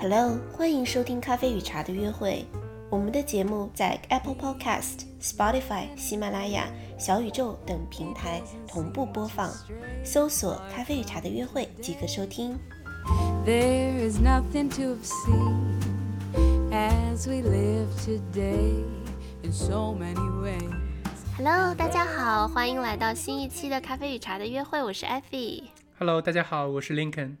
Hello，欢迎收听咖啡与茶的约会。我们的节目在 Apple Podcast、Spotify、喜马拉雅、小宇宙等平台同步播放，搜索“咖啡与茶的约会”即可收听。There is nothing to have seen as we live today in so many ways. Hello，大家好，欢迎来到新一期的咖啡与茶的约会，我是 Effie。Hello，大家好，我是 Lincoln。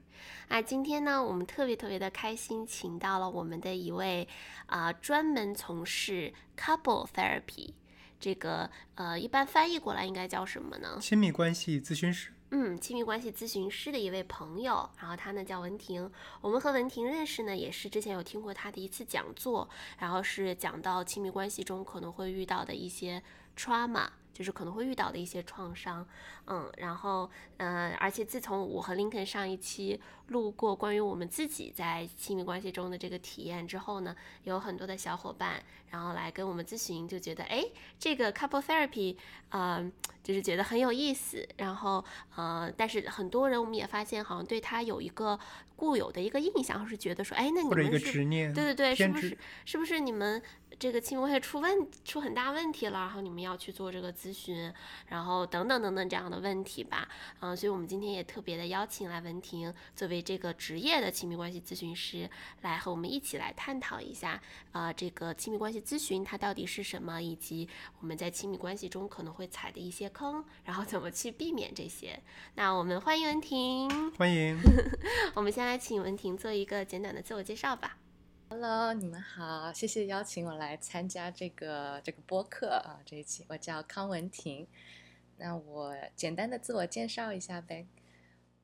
啊，今天呢，我们特别特别的开心，请到了我们的一位啊、专门从事 couple therapy 这个呃，一般翻译过来应该叫什么呢？亲密关系咨询师。嗯，亲密关系咨询师的一位朋友，然后他呢叫文婷。我们和文婷认识呢，也是之前有听过他的一次讲座，然后是讲到亲密关系中可能会遇到的一些 trauma，就是可能会遇到的一些创伤。嗯，然后呃，而且自从我和林肯上一期录过关于我们自己在亲密关系中的这个体验之后呢，有很多的小伙伴然后来跟我们咨询，就觉得哎，这个 couple therapy，呃，就是觉得很有意思。然后呃，但是很多人我们也发现，好像对他有一个固有的一个印象，是觉得说，哎，那你们是执念，对对对，是不是是不是你们这个亲密关系出问出很大问题了，然后你们要去做这个咨询，然后等等等等这样的问题吧，嗯、所以我们今天也特别的邀请来文婷作为这个职业的亲密关系咨询师，来和我们一起来探讨一下，呃，这个亲密关系咨询它到底是什么，以及我们在亲密关系中可能会踩的一些坑，然后怎么去避免这些。那我们欢迎文婷，欢迎。我们先来请文婷做一个简短的自我介绍吧。Hello，你们好，谢谢邀请我来参加这个这个播客啊，这一期我叫康文婷。那我简单的自我介绍一下呗。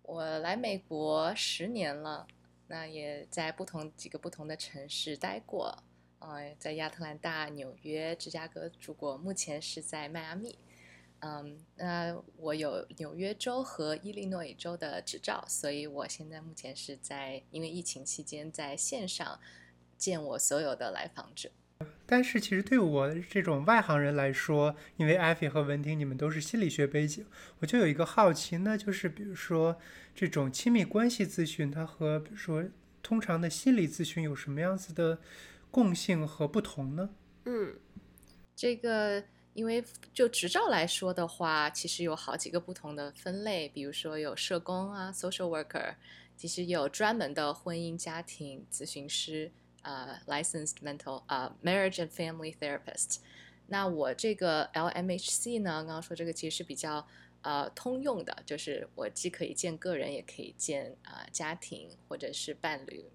我来美国十年了，那也在不同几个不同的城市待过，呃，在亚特兰大、纽约、芝加哥住过，目前是在迈阿密。嗯，那我有纽约州和伊利诺伊州的执照，所以我现在目前是在因为疫情期间在线上见我所有的来访者。但是其实对我这种外行人来说，因为艾菲和文婷你们都是心理学背景，我就有一个好奇，那就是比如说这种亲密关系咨询，它和比如说通常的心理咨询有什么样子的共性和不同呢？嗯这个因为就执照来说的话，其实有好几个不同的分类，比如说有社工啊 （social worker），其实有专门的婚姻家庭咨询师。呃、licensed mental 呃、marriage and family therapist。那我这个 LMHC 呢，刚刚说这个其实是比较呃通用的，就是我既可以见个人，也可以见啊、家庭或者是伴侣。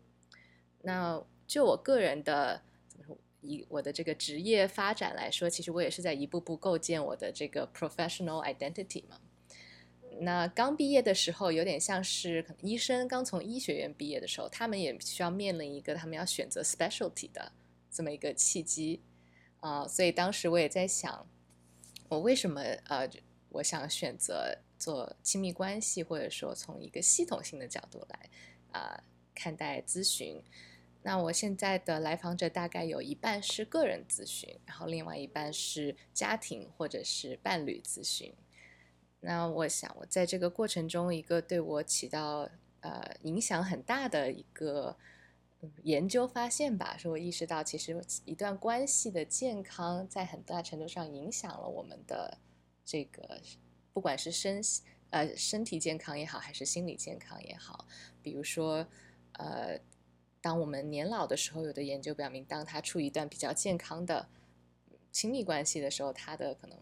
那就我个人的怎么说，以我的这个职业发展来说，其实我也是在一步步构建我的这个 professional identity 嘛。那刚毕业的时候，有点像是可能医生刚从医学院毕业的时候，他们也需要面临一个他们要选择 specialty 的这么一个契机啊、所以当时我也在想，我为什么呃，我想选择做亲密关系，或者说从一个系统性的角度来啊、看待咨询。那我现在的来访者大概有一半是个人咨询，然后另外一半是家庭或者是伴侣咨询。那我想，我在这个过程中，一个对我起到呃影响很大的一个、研究发现吧，是我意识到，其实一段关系的健康，在很大程度上影响了我们的这个，不管是身呃身体健康也好，还是心理健康也好。比如说，呃，当我们年老的时候，有的研究表明，当他处一段比较健康的亲密关系的时候，他的可能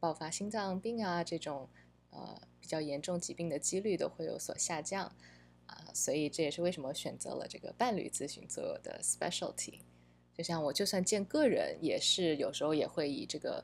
爆发心脏病啊这种呃比较严重疾病的几率都会有所下降啊、所以这也是为什么选择了这个伴侣咨询作为的 specialty。就像我就算见个人，也是有时候也会以这个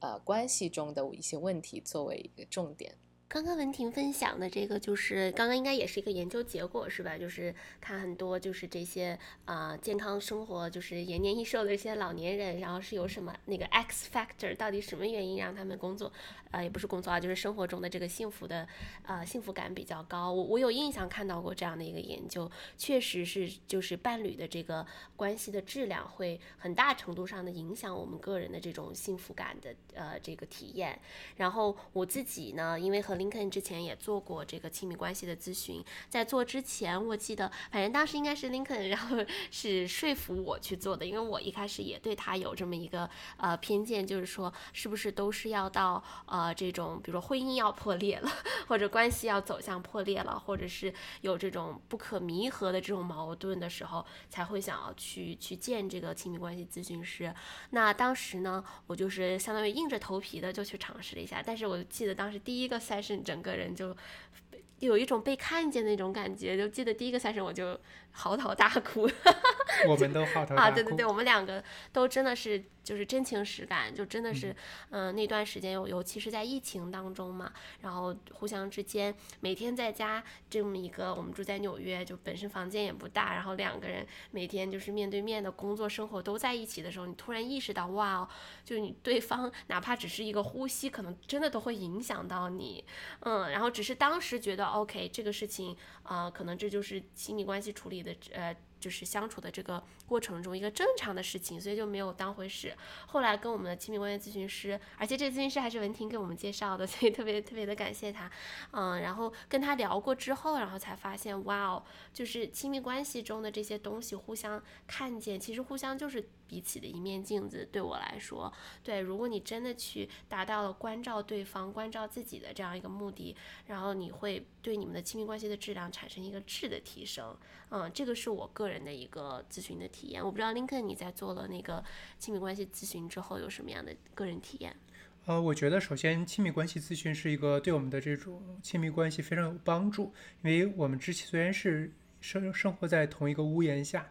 呃关系中的一些问题作为一个重点。刚刚文婷分享的这个，就是刚刚应该也是一个研究结果，是吧？就是看很多就是这些啊、健康生活就是延年益寿的一些老年人，然后是有什么那个 X factor，到底什么原因让他们工作，呃，也不是工作啊，就是生活中的这个幸福的呃幸福感比较高。我我有印象看到过这样的一个研究，确实是就是伴侣的这个关系的质量会很大程度上的影响我们个人的这种幸福感的呃这个体验。然后我自己呢，因为和林肯之前也做过这个亲密关系的咨询，在做之前，我记得反正当时应该是林肯，然后 是说服我去做的，因为我一开始也对他有这么一个呃偏见，就是说是不是都是要到呃这种，比如说婚姻要破裂了，或者关系要走向破裂了，或者是有这种不可弥合的这种矛盾的时候，才会想要去去见这个亲密关系咨询师。那当时呢，我就是相当于硬着头皮的就去尝试了一下，但是我记得当时第一个是整个人就有一种被看见的那种感觉，就记得第一个赛程我就嚎啕大哭。我们都嚎啕大哭。啊，对对对，我们两个都真的是就是真情实感，就真的是，嗯、那段时间尤尤其是在疫情当中嘛，然后互相之间每天在家这么一个，我们住在纽约，就本身房间也不大，然后两个人每天就是面对面的工作生活都在一起的时候，你突然意识到，哇哦，就是你对方哪怕只是一个呼吸，可能真的都会影响到你，嗯，然后只是当时觉得 OK 这个事情，呃，可能这就是亲密关系处理的，呃。就是相处的这个过程中一个正常的事情，所以就没有当回事。后来跟我们的亲密关系咨询师，而且这个咨询师还是文婷给我们介绍的，所以特别特别的感谢他。嗯，然后跟他聊过之后，然后才发现，哇哦，就是亲密关系中的这些东西互相看见，其实互相就是彼此的一面镜子。对我来说，对，如果你真的去达到了关照对方、关照自己的这样一个目的，然后你会对你们的亲密关系的质量产生一个质的提升。嗯，这个是我个人的一个咨询的体验。我不知道林肯你在做了那个亲密关系咨询之后有什么样的个人体验？呃，我觉得首先亲密关系咨询是一个对我们的这种亲密关系非常有帮助，因为我们之前虽然是生生活在同一个屋檐下，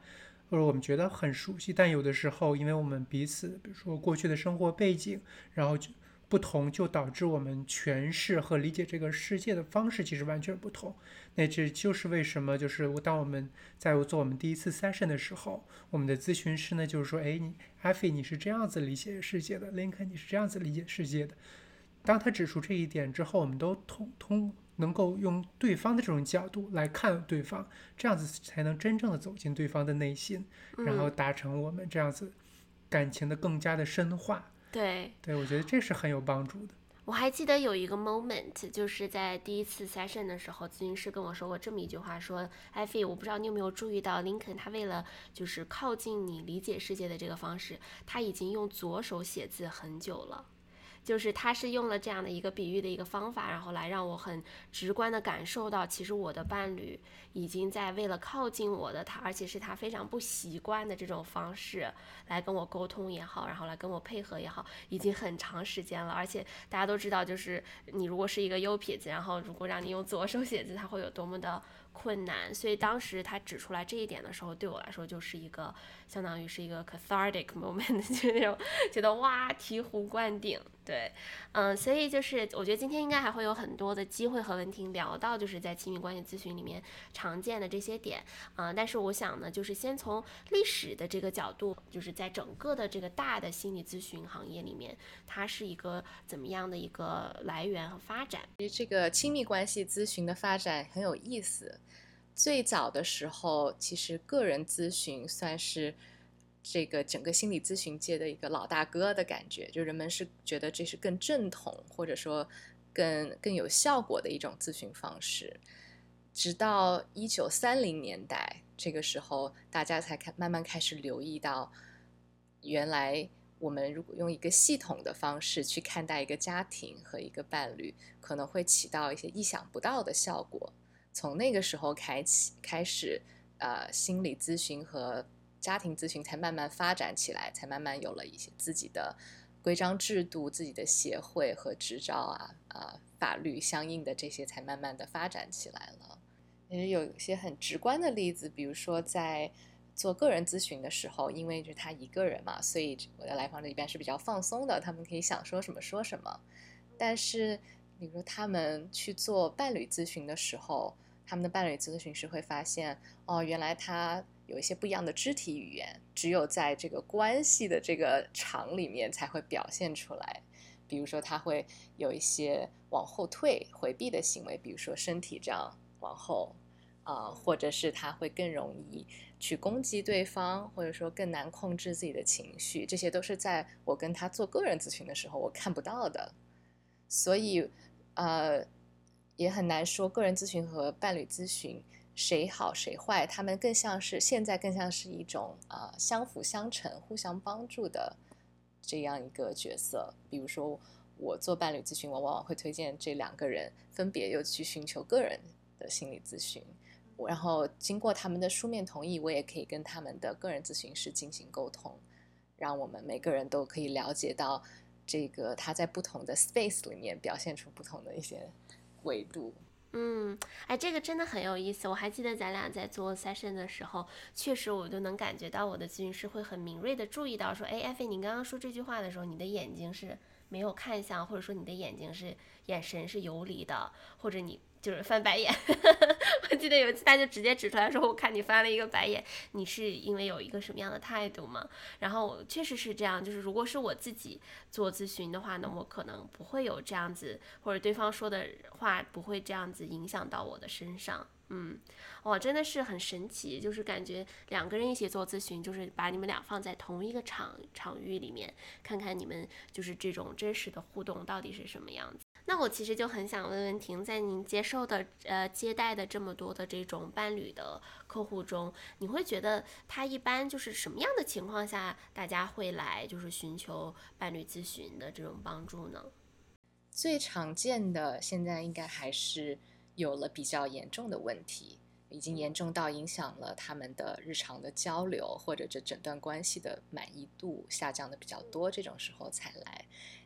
或者我们觉得很熟悉，但有的时候因为我们彼此，比如说过去的生活背景，然后就不同，就导致我们诠释和理解这个世界的方式其实完全不同。那这就是为什么，就是当我们在做我们第一次 session 的时候，我们的咨询师呢，就是说，哎，你阿飞你是这样子理解世界的，林肯你是这样子理解世界的。当他指出这一点之后，我们都通通能够用对方的这种角度来看对方，这样子才能真正的走进对方的内心，然后达成我们这样子感情的更加的深化。对，对我觉得这是很有帮助的。我还记得有一个 moment，就是在第一次 session 的时候，咨询师跟我说过这么一句话，说：“艾菲，我不知道你有没有注意到，林肯他为了就是靠近你理解世界的这个方式，他已经用左手写字很久了。”就是他是用了这样的一个比喻的一个方法，然后来让我很直观的感受到，其实我的伴侣已经在为了靠近我的他，而且是他非常不习惯的这种方式来跟我沟通也好，然后来跟我配合也好，已经很长时间了。而且大家都知道，就是你如果是一个右撇子，然后如果让你用左手写字，它会有多么的困难。所以当时他指出来这一点的时候，对我来说就是一个相当于是一个 cathartic moment，就那种觉得哇醍醐灌顶。对，嗯，所以就是我觉得今天应该还会有很多的机会和文婷聊到，就是在亲密关系咨询里面常见的这些点，嗯，但是我想呢，就是先从历史的这个角度，就是在整个的这个大的心理咨询行业里面，它是一个怎么样的一个来源和发展？其实这个亲密关系咨询的发展很有意思。最早的时候，其实个人咨询算是。这个整个心理咨询界的一个老大哥的感觉，就人们是觉得这是更正统，或者说更更有效果的一种咨询方式。直到一九三零年代，这个时候大家才开慢慢开始留意到，原来我们如果用一个系统的方式去看待一个家庭和一个伴侣，可能会起到一些意想不到的效果。从那个时候开启开始，呃，心理咨询和家庭咨询才慢慢发展起来，才慢慢有了一些自己的规章制度、自己的协会和执照啊啊，法律相应的这些才慢慢的发展起来了。也有一些很直观的例子，比如说在做个人咨询的时候，因为就是他一个人嘛，所以我的来访者一般是比较放松的，他们可以想说什么说什么。但是，比如他们去做伴侣咨询的时候，他们的伴侣咨询师会发现，哦，原来他。有一些不一样的肢体语言，只有在这个关系的这个场里面才会表现出来。比如说，他会有一些往后退、回避的行为，比如说身体这样往后，啊，或者是他会更容易去攻击对方，或者说更难控制自己的情绪。这些都是在我跟他做个人咨询的时候我看不到的。所以，呃，也很难说个人咨询和伴侣咨询谁好谁坏，他们更像是现在更像是一种啊、相辅相成、互相帮助的这样一个角色。比如说，我做伴侣咨询，我往往会推荐这两个人分别又去寻求个人的心理咨询，然后经过他们的书面同意，我也可以跟他们的个人咨询师进行沟通，让我们每个人都可以了解到这个他在不同的 space 里面表现出不同的一些维度。嗯，哎，这个真的很有意思。我还记得咱俩在做 session 的时候，确实我就能感觉到我的咨询师会很敏锐的注意到说，哎，艾菲，你刚刚说这句话的时候，你的眼睛是没有看向，或者说你的眼睛是眼神是游离的，或者你就是翻白眼。我记得有一次他就直接指出来说，我看你翻了一个白眼，你是因为有一个什么样的态度吗？然后确实是这样，就是如果是我自己做咨询的话呢，我可能不会有这样子，或者对方说的话不会这样子影响到我的身上。嗯，哇，真的是很神奇，就是感觉两个人一起做咨询，就是把你们俩放在同一个场场域里面，看看你们就是这种真实的互动到底是什么样子。那我其实就很想问问婷，在您接受的呃接待的这么多的这种伴侣的客户中，你会觉得他一般就是什么样的情况下，大家会来就是寻求伴侣咨询的这种帮助呢？最常见的现在应该还是有了比较严重的问题，已经严重到影响了他们的日常的交流，或者这整段关系的满意度下降的比较多，这种时候才来。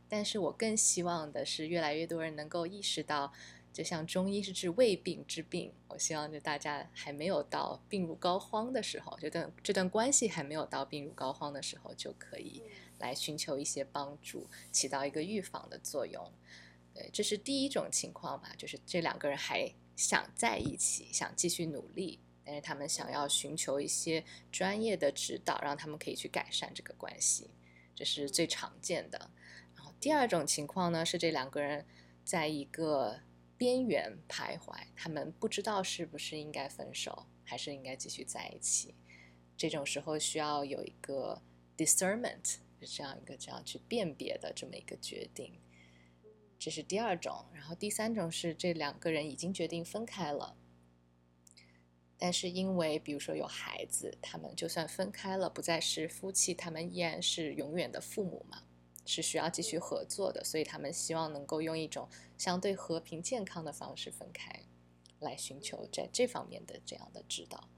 但是我更希望的是，越来越多人能够意识到，就像中医是治未病之病，我希望就大家还没有到病入膏肓的时候，这段这段关系还没有到病入膏肓的时候，就可以来寻求一些帮助，起到一个预防的作用。对，这是第一种情况吧，就是这两个人还想在一起，想继续努力，但是他们想要寻求一些专业的指导，让他们可以去改善这个关系，这是最常见的。第二种情况呢，是这两个人在一个边缘徘徊，他们不知道是不是应该分手，还是应该继续在一起。这种时候需要有一个 discernment，是这样一个这样去辨别的这么一个决定。这是第二种，然后第三种是这两个人已经决定分开了，但是因为比如说有孩子，他们就算分开了，不再是夫妻，他们依然是永远的父母嘛，是需要继续合作的，所以他们希望能够用一种相对和平、健康的方式分开，来寻求在这方面的这样的指导。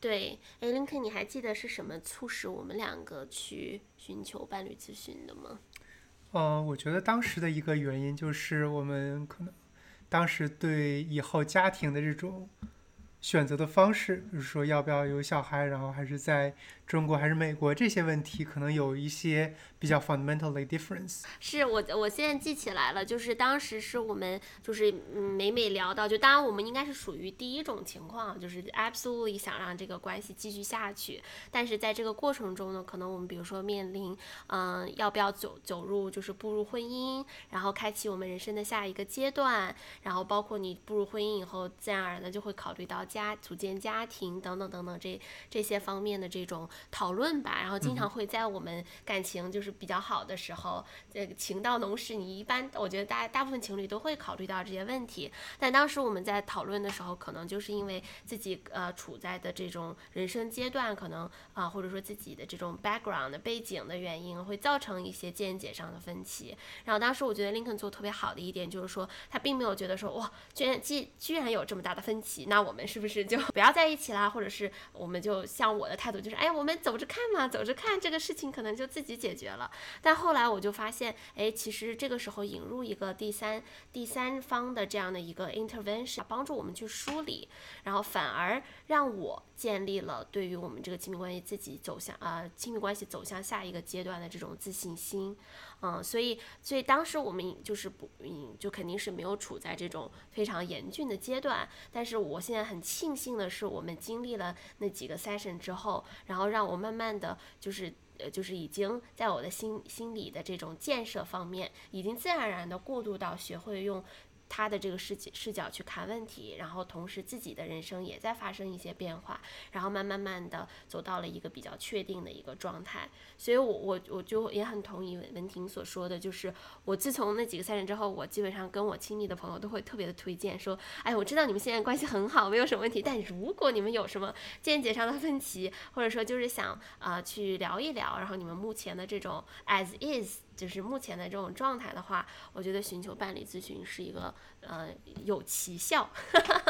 对，哎，林肯，你还记得是什么促使我们两个去寻求伴侣咨询的吗？嗯，我觉得当时的一个原因就是我们可能当时对以后家庭的这种选择的方式，比如说要不要有小孩，然后还是在中国还是美国这些问题，可能有一些比较 fundamentally difference。是我我现在记起来了，就是当时是我们就是嗯每每聊到，就当然我们应该是属于第一种情况，就是 absolutely 想让这个关系继续下去，但是在这个过程中呢，可能我们比如说面临嗯要不要走走入就是步入婚姻，然后开启我们人生的下一个阶段，然后包括你步入婚姻以后，自然而然的就会考虑到家组建家庭等等等等这这些方面的这种讨论吧，然后经常会在我们感情就是比较好的时候，这个情到浓时，你一般我觉得大大部分情侣都会考虑到这些问题。但当时我们在讨论的时候，可能就是因为自己呃处在的这种人生阶段，可能啊、或者说自己的这种 background 的背景的原因，会造成一些见解上的分歧。然后当时我觉得 Lincoln 做得特别好的一点就是说，他并没有觉得说哇，居然既居然有这么大的分歧，那我们是不是 就不要在一起啦？或者是我们就像我的态度就是，哎，我们走着看嘛，走着看这个事情可能就自己解决了。但后来我就发现，哎，其实这个时候引入一个第三第三方的这样的一个 intervention，帮助我们去梳理，然后反而让我建立了对于我们这个亲密关系自己走向啊、亲密关系走向下一个阶段的这种自信心。嗯，所以所以当时我们就是不，嗯，就肯定是没有处在这种非常严峻的阶段。但是我现在很庆幸的是，我们经历了那几个 session 之后，然后让我慢慢的就是。呃，就是已经在我的心心理的这种建设方面，已经自然而然的过渡到学会用他的这个视视角去看问题，然后同时自己的人生也在发生一些变化，然后慢慢慢的走到了一个比较确定的一个状态。所以，我我我就也很同意文文婷所说的，就是我自从那几个赛程之后，我基本上跟我亲密的朋友都会特别的推荐说，哎，我知道你们现在关系很好，没有什么问题，但如果你们有什么见解上的分歧，或者说就是想啊去聊一聊，然后你们目前的这种 as is。就是目前的这种状态的话，我觉得寻求伴侣咨询是一个呃有奇效，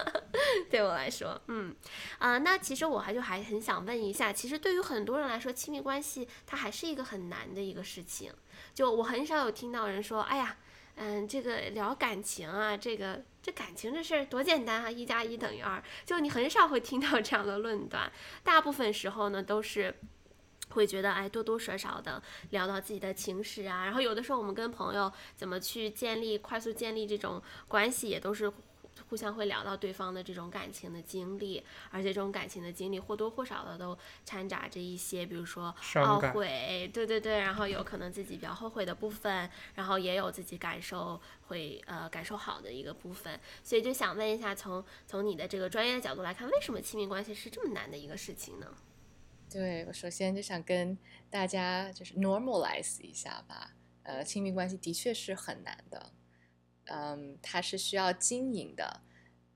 对我来说，嗯啊，那其实我还就还很想问一下，其实对于很多人来说，亲密关系它还是一个很难的一个事情。就我很少有听到人说，哎呀，嗯，这个聊感情啊，这个这感情这事儿多简单啊，一加一等于二，就你很少会听到这样的论断。大部分时候呢，都是。会觉得哎，多多少少的聊到自己的情史啊，然后有的时候我们跟朋友怎么去建立快速建立这种关系，也都是互相会聊到对方的这种感情的经历，而且这种感情的经历或多或少的都掺杂着一些，比如说懊悔，对对对，然后有可能自己比较后悔的部分，然后也有自己感受会呃感受好的一个部分，所以就想问一下，从从你的这个专业的角度来看，为什么亲密关系是这么难的一个事情呢？对我首先就想跟大家就是 normalize 一下吧，呃，亲密关系的确是很难的，嗯，它是需要经营的。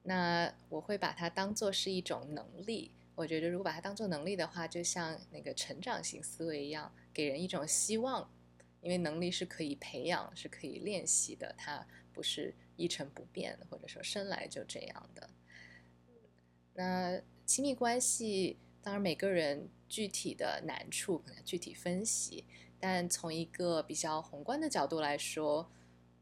那我会把它当做是一种能力。我觉得如果把它当做能力的话，就像那个成长型思维一样，给人一种希望，因为能力是可以培养，是可以练习的，它不是一成不变，或者说生来就这样的。那亲密关系。当然，每个人具体的难处可能具体分析，但从一个比较宏观的角度来说，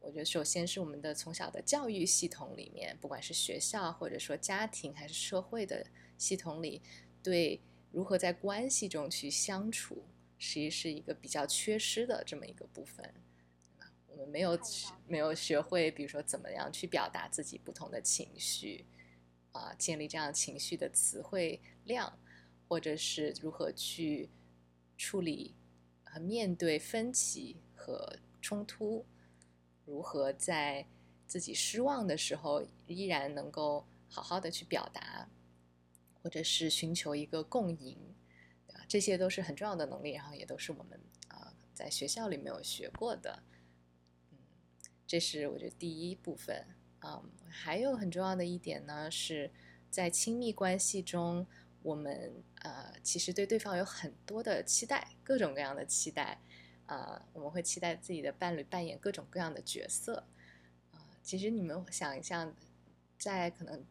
我觉得首先是我们的从小的教育系统里面，不管是学校或者说家庭还是社会的系统里，对如何在关系中去相处，实际是一个比较缺失的这么一个部分。我们没有没有学会，比如说怎么样去表达自己不同的情绪，啊，建立这样情绪的词汇量。或者是如何去处理和面对分歧和冲突，如何在自己失望的时候依然能够好好的去表达，或者是寻求一个共赢，啊，这些都是很重要的能力，然后也都是我们啊在学校里没有学过的，嗯，这是我觉得第一部分啊，还有很重要的一点呢，是在亲密关系中。我们呃，其实对对方有很多的期待，各种各样的期待，啊，我们会期待自己的伴侣扮演各种各样的角色，啊，其实你们想一下，在可能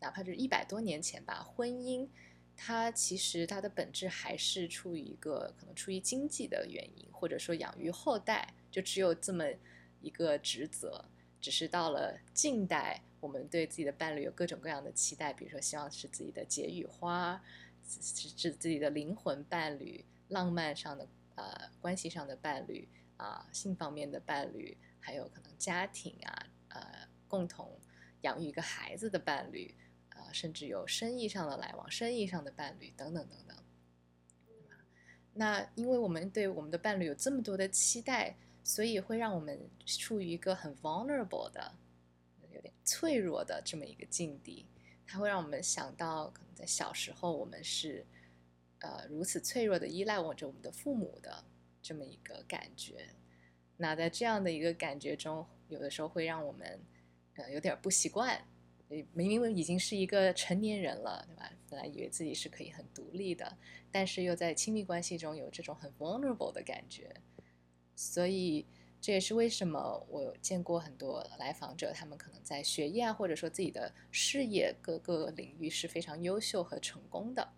哪怕就是一百多年前吧，婚姻它其实它的本质还是出于一个可能出于经济的原因，或者说养育后代，就只有这么一个职责，只是到了近代。我们对自己的伴侣有各种各样的期待，比如说希望是自己的解语花，是是自己的灵魂伴侣，浪漫上的呃关系上的伴侣啊，性方面的伴侣，还有可能家庭啊，呃，共同养育一个孩子的伴侣啊，甚至有生意上的来往，生意上的伴侣等等等等。那因为我们对我们的伴侣有这么多的期待，所以会让我们处于一个很 vulnerable 的。有点脆弱的这么一个境地，它会让我们想到，可能在小时候我们是，呃，如此脆弱的依赖着我们的父母的这么一个感觉。那在这样的一个感觉中，有的时候会让我们，呃，有点不习惯。明明已经是一个成年人了，对吧？本来以为自己是可以很独立的，但是又在亲密关系中有这种很 vulnerable 的感觉，所以。这也是为什么我见过很多来访者，他们可能在学业啊，或者说自己的事业各个领域是非常优秀和成功的，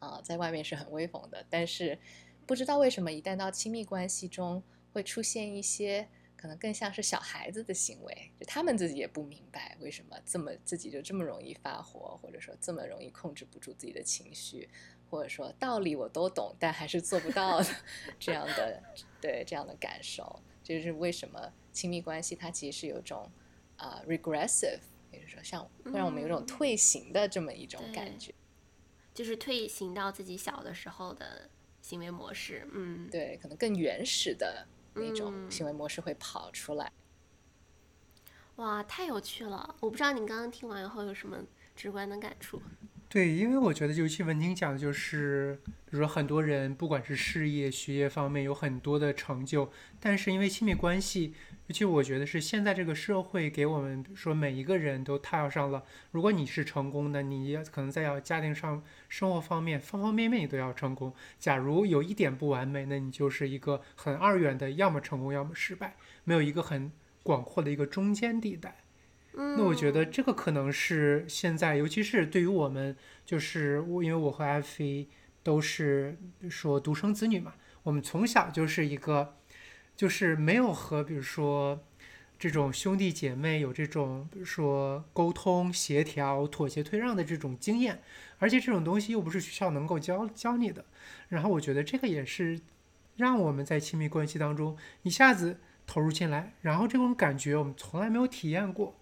啊，在外面是很威风的，但是不知道为什么，一旦到亲密关系中，会出现一些可能更像是小孩子的行为，就他们自己也不明白为什么这么自己就这么容易发火，或者说这么容易控制不住自己的情绪。或者说道理我都懂，但还是做不到的这样的对这样的感受，就是为什么亲密关系它其实是有种啊 regressive，也就是说像会让我们有种退行的这么一种感觉，就是退行到自己小的时候的行为模式，嗯，对，可能更原始的那种行为模式会跑出来。哇，太有趣了！我不知道你刚刚听完以后有什么直观的感触。对，因为我觉得尤其文婷讲的就是，比如说很多人不管是事业、学业方面有很多的成就，但是因为亲密关系，尤其我觉得是现在这个社会给我们，说每一个人都踏上了，如果你是成功的，你可能在要家庭上、生活方面方方面面你都要成功。假如有一点不完美，那你就是一个很二元的，要么成功，要么失败，没有一个很广阔的一个中间地带。嗯，那我觉得这个可能是现在，尤其是对于我们，就是我，因为我和艾菲都是说独生子女嘛，我们从小就是一个，就是没有和比如说这种兄弟姐妹有这种比如说沟通、协调、妥协、退让的这种经验，而且这种东西又不是学校能够教教你的。然后我觉得这个也是让我们在亲密关系当中一下子投入进来，然后这种感觉我们从来没有体验过。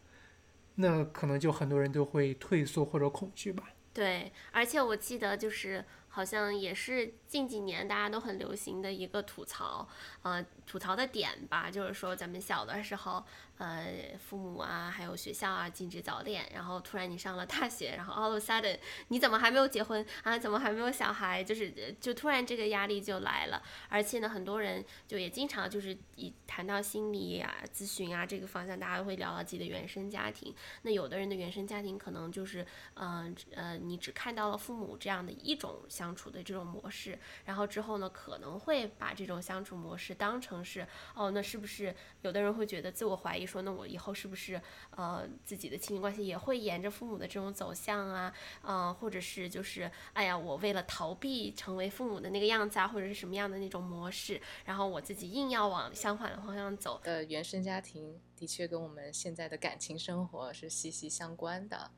那可能就很多人都会退缩或者恐惧吧。对，而且我记得就是好像也是近几年大家都很流行的一个吐槽，呃，吐槽的点吧，就是说咱们小的时候，呃，父母啊，还有学校啊禁止早恋，然后突然你上了大学，然后 all of a sudden 你怎么还没有结婚啊？怎么还没有小孩？就是就突然这个压力就来了，而且呢，很多人就也经常就是以谈到心理啊、咨询啊这个方向，大家会聊到自己的原生家庭。那有的人的原生家庭可能就是，嗯呃，你只看到了父母这样的一种相处的这种模式，然后之后呢，可能会把这种相处模式当成是，哦，那是不是有的人会觉得自我怀疑，说那我以后是不是呃自己的亲密关系也会沿着父母的这种走向啊，呃，或者是就是，哎呀，我为了逃避成为父母的那个样子啊，或者是什么样的那种模式，然后我自己硬要往相反的方向走，的原生家庭的确跟我们现在的感情生活是息息相关的。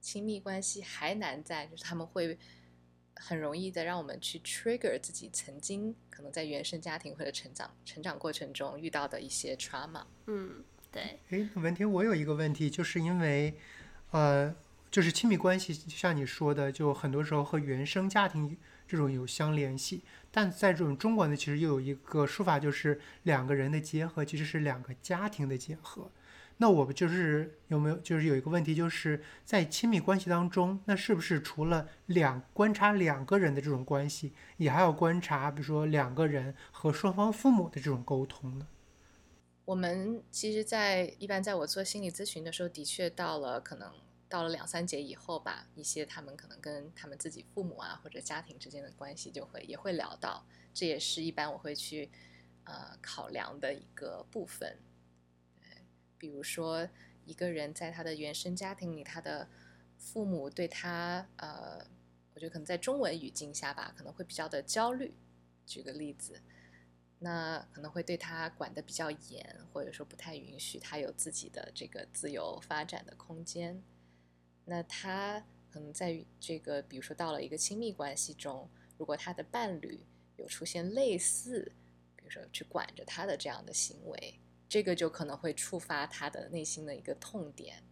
亲密关系还难在就是他们会很容易的让我们去 trigger 自己曾经可能在原生家庭或者成长成长过程中遇到的一些 trauma。嗯，对，诶，文婷，我有一个问题，就是因为，呃，就是亲密关系，就像你说的，就很多时候和原生家庭这种有相联系，但在这种中国呢，其实又有一个说法，就是两个人的结合其实是两个家庭的结合。那我们就是有没有就是有一个问题，就是在亲密关系当中，那是不是除了两观察两个人的这种关系，也还要观察，比如说两个人和双方父母的这种沟通呢？我们其实在，一般在我做心理咨询的时候，的确到了可能到了两三节以后吧，一些他们可能跟他们自己父母啊或者家庭之间的关系就会也会聊到，这也是一般我会去呃考量的一个部分。比如说一个人在他的原生家庭里，他的父母对他呃，我觉得可能在中文语境下吧，可能会比较的焦虑。举个例子。那可能会对他管得比较严，或者说不太允许他有自己的这个自由发展的空间。那他可能在这个，比如说到了一个亲密关系中，如果他的伴侣有出现类似，比如说去管着他的这样的行为，这个就可能会触发他的内心的一个痛点。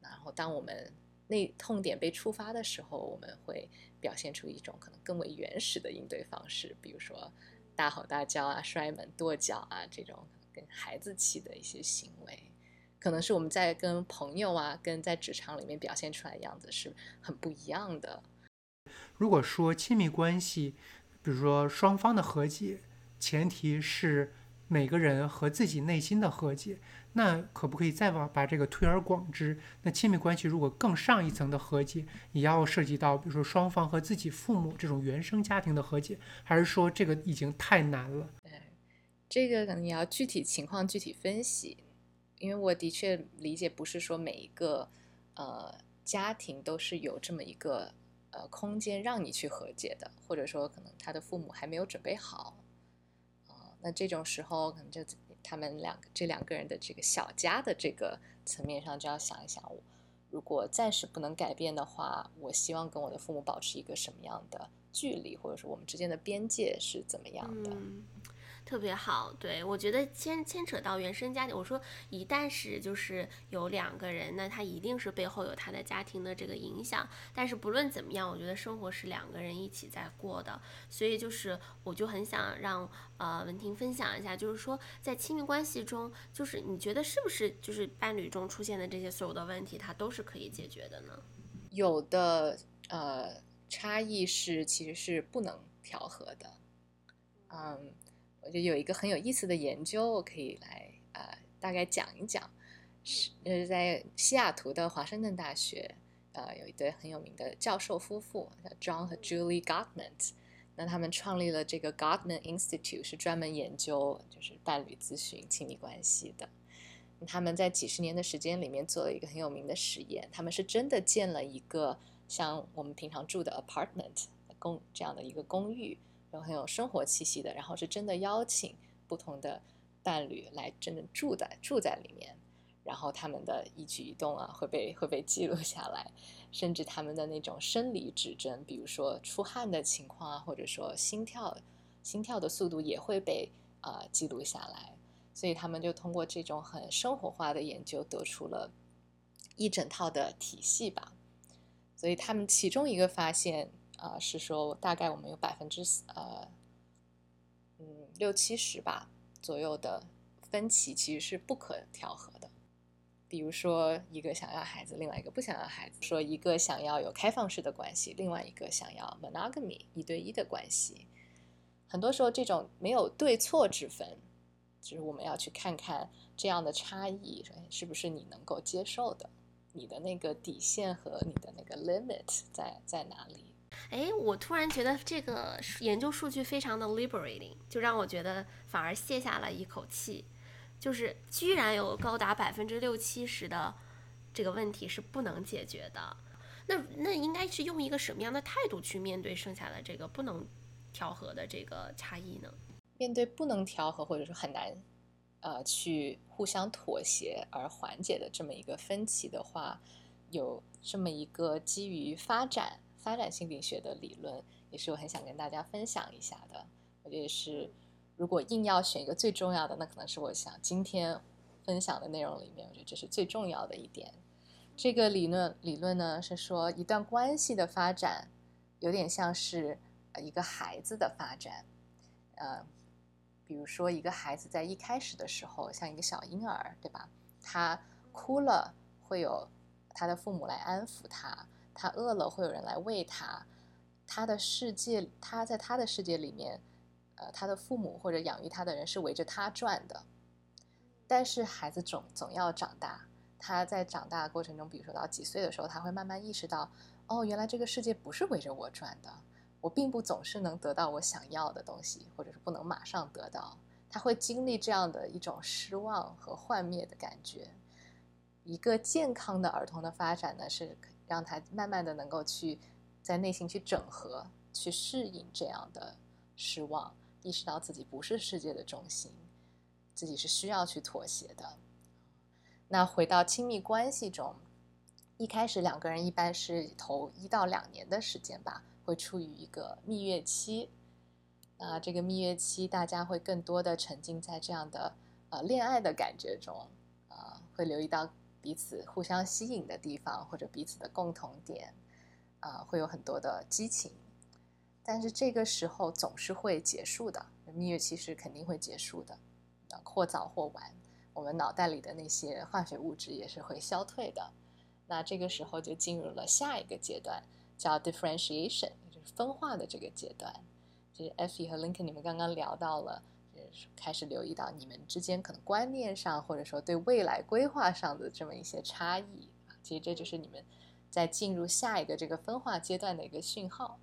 然后当我们那痛点被触发的时候，我们会表现出一种可能更为原始的应对方式，比如说。大吼大叫啊，摔门跺脚啊，这种跟孩子气的一些行为，可能是我们在跟朋友啊，跟在职场里面表现出来的样子是很不一样的。如果说亲密关系，比如说双方的和解，前提是每个人和自己内心的和解，那可不可以再往把这个推而广之？那亲密关系如果更上一层的和解，也要涉及到，比如说双方和自己父母这种原生家庭的和解，还是说这个已经太难了？对，这个可能也要具体情况具体分析，因为我的确理解不是说每一个呃家庭都是有这么一个呃空间让你去和解的，或者说可能他的父母还没有准备好，那这种时候可能就。他们两个这两个人的这个小家的这个层面上，就要想一想，我如果暂时不能改变的话，我希望跟我的父母保持一个什么样的距离，或者说我们之间的边界是怎么样的？特别好，对我觉得牵牵扯到原生家庭，我说一旦是就是有两个人，那他一定是背后有他的家庭的这个影响。但是不论怎么样，我觉得生活是两个人一起在过的，所以就是我就很想让呃文婷分享一下，就是说在亲密关系中，就是你觉得是不是就是伴侣中出现的这些所有的问题，它都是可以解决的呢？有的呃差异是其实是不能调和的，嗯。我就有一个很有意思的研究，我可以来呃大概讲一讲，是呃在西雅图的华盛顿大学，呃有一对很有名的教授夫妇，叫 John 和 Julie Gottman，那他们创立了这个 Gottman Institute，是专门研究就是伴侣咨询、亲密关系的。他们在几十年的时间里面做了一个很有名的实验，他们是真的建了一个像我们平常住的 apartment 公这样的一个公寓。有很有生活气息的，然后是真的邀请不同的伴侣来真正住在住在里面，然后他们的一举一动啊会被会被记录下来，甚至他们的那种生理指征，比如说出汗的情况啊，或者说心跳心跳的速度也会被啊记录下来，所以他们就通过这种很生活化的研究得出了一整套的体系吧，所以他们其中一个发现。啊，是说大概我们有百分之呃，嗯六七十吧左右的分歧其实是不可调和的。比如说一个想要孩子，另外一个不想要孩子；说一个想要有开放式的关系，另外一个想要 monogamy 一对一的关系。很多时候这种没有对错之分，就是我们要去看看这样的差异是不是你能够接受的，你的那个底线和你的那个 limit 在在哪里。哎，我突然觉得这个研究数据非常的 liberating，就让我觉得反而卸下了一口气，就是居然有高达百分之六七十的这个问题是不能解决的。那那应该是用一个什么样的态度去面对剩下的这个不能调和的这个差异呢？面对不能调和或者说很难呃去互相妥协而缓解的这么一个分歧的话，有这么一个基于发展。发展心理学的理论也是我很想跟大家分享一下的。我觉得是，如果硬要选一个最重要的，那可能是我想今天分享的内容里面，我觉得这是最重要的一点。这个理论理论呢是说，一段关系的发展有点像是一个孩子的发展。呃，比如说一个孩子在一开始的时候，像一个小婴儿，对吧？他哭了，会有他的父母来安抚他。他饿了，会有人来喂他。他的世界，他在他的世界里面，呃，他的父母或者养育他的人是围着他转的。但是孩子总总要长大，他在长大的过程中，比如说到几岁的时候，他会慢慢意识到，哦，原来这个世界不是围着我转的，我并不总是能得到我想要的东西，或者是不能马上得到。他会经历这样的一种失望和幻灭的感觉。一个健康的儿童的发展呢，是。让他慢慢的能够去在内心去整合，去适应这样的失望，意识到自己不是世界的中心，自己是需要去妥协的。那回到亲密关系中，一开始两个人一般是头一到两年的时间吧，会处于一个蜜月期。那这个蜜月期，大家会更多的沉浸在这样的呃恋爱的感觉中，啊，会留意到。彼此互相吸引的地方，或者彼此的共同点，啊，会有很多的激情。但是这个时候总是会结束的，蜜月期是肯定会结束的，或早或晚，我们脑袋里的那些化学物质也是会消退的。那这个时候就进入了下一个阶段，叫 differentiation，就是分化的这个阶段。就是 Effie 和 Lincoln，你们刚刚聊到了。开始留意到你们之间可能观念上，或者说对未来规划上的这么一些差异，其实这就是你们在进入下一个这个分化阶段的一个讯号。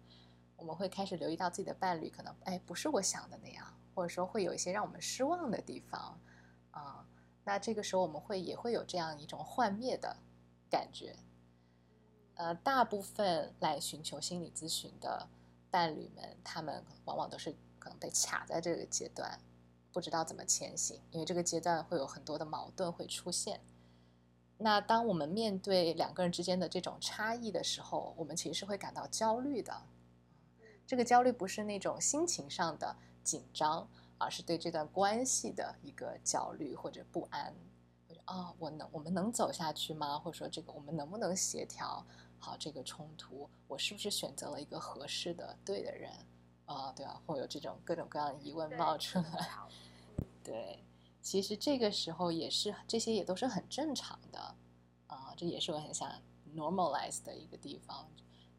我们会开始留意到自己的伴侣可能哎不是我想的那样，或者说会有一些让我们失望的地方啊。那这个时候我们会也会有这样一种幻灭的感觉。呃，大部分来寻求心理咨询的伴侣们，他们往往都是可能被卡在这个阶段。不知道怎么前行，因为这个阶段会有很多的矛盾会出现。那当我们面对两个人之间的这种差异的时候，我们其实是会感到焦虑的。这个焦虑不是那种心情上的紧张，而是对这段关系的一个焦虑或者不安。或者啊，我能我们能走下去吗？或者说这个我们能不能协调好这个冲突？我是不是选择了一个合适的对的人？啊，对啊，会有这种各种各样的疑问冒出来。对，其实这个时候也是这些也都是很正常的啊，这也是我很想 normalize 的一个地方。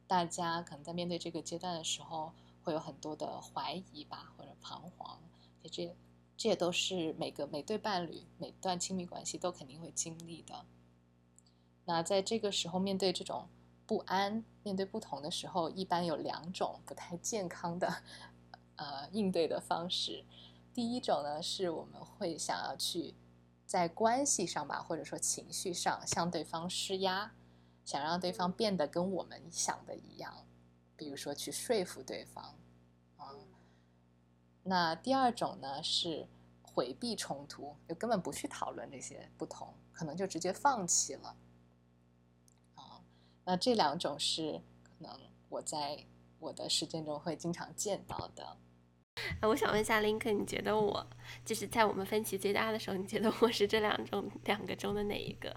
大家可能在面对这个阶段的时候，会有很多的怀疑吧，或者彷徨，这这也都是每个每对伴侣、每段亲密关系都肯定会经历的。那在这个时候面对这种不安，面对不同的时候，一般有两种不太健康的呃应对的方式。第一种呢，是我们会想要去在关系上吧，或者说情绪上向对方施压。想让对方变得跟我们想的一样，比如说去说服对方，嗯，那第二种呢是回避冲突，就根本不去讨论这些不同，可能就直接放弃了，啊，那这两种是可能我在我的实践中会经常见到的。我想问一下林克，你觉得我就是在我们分歧最大的时候，你觉得我是这两种两个中的哪一个？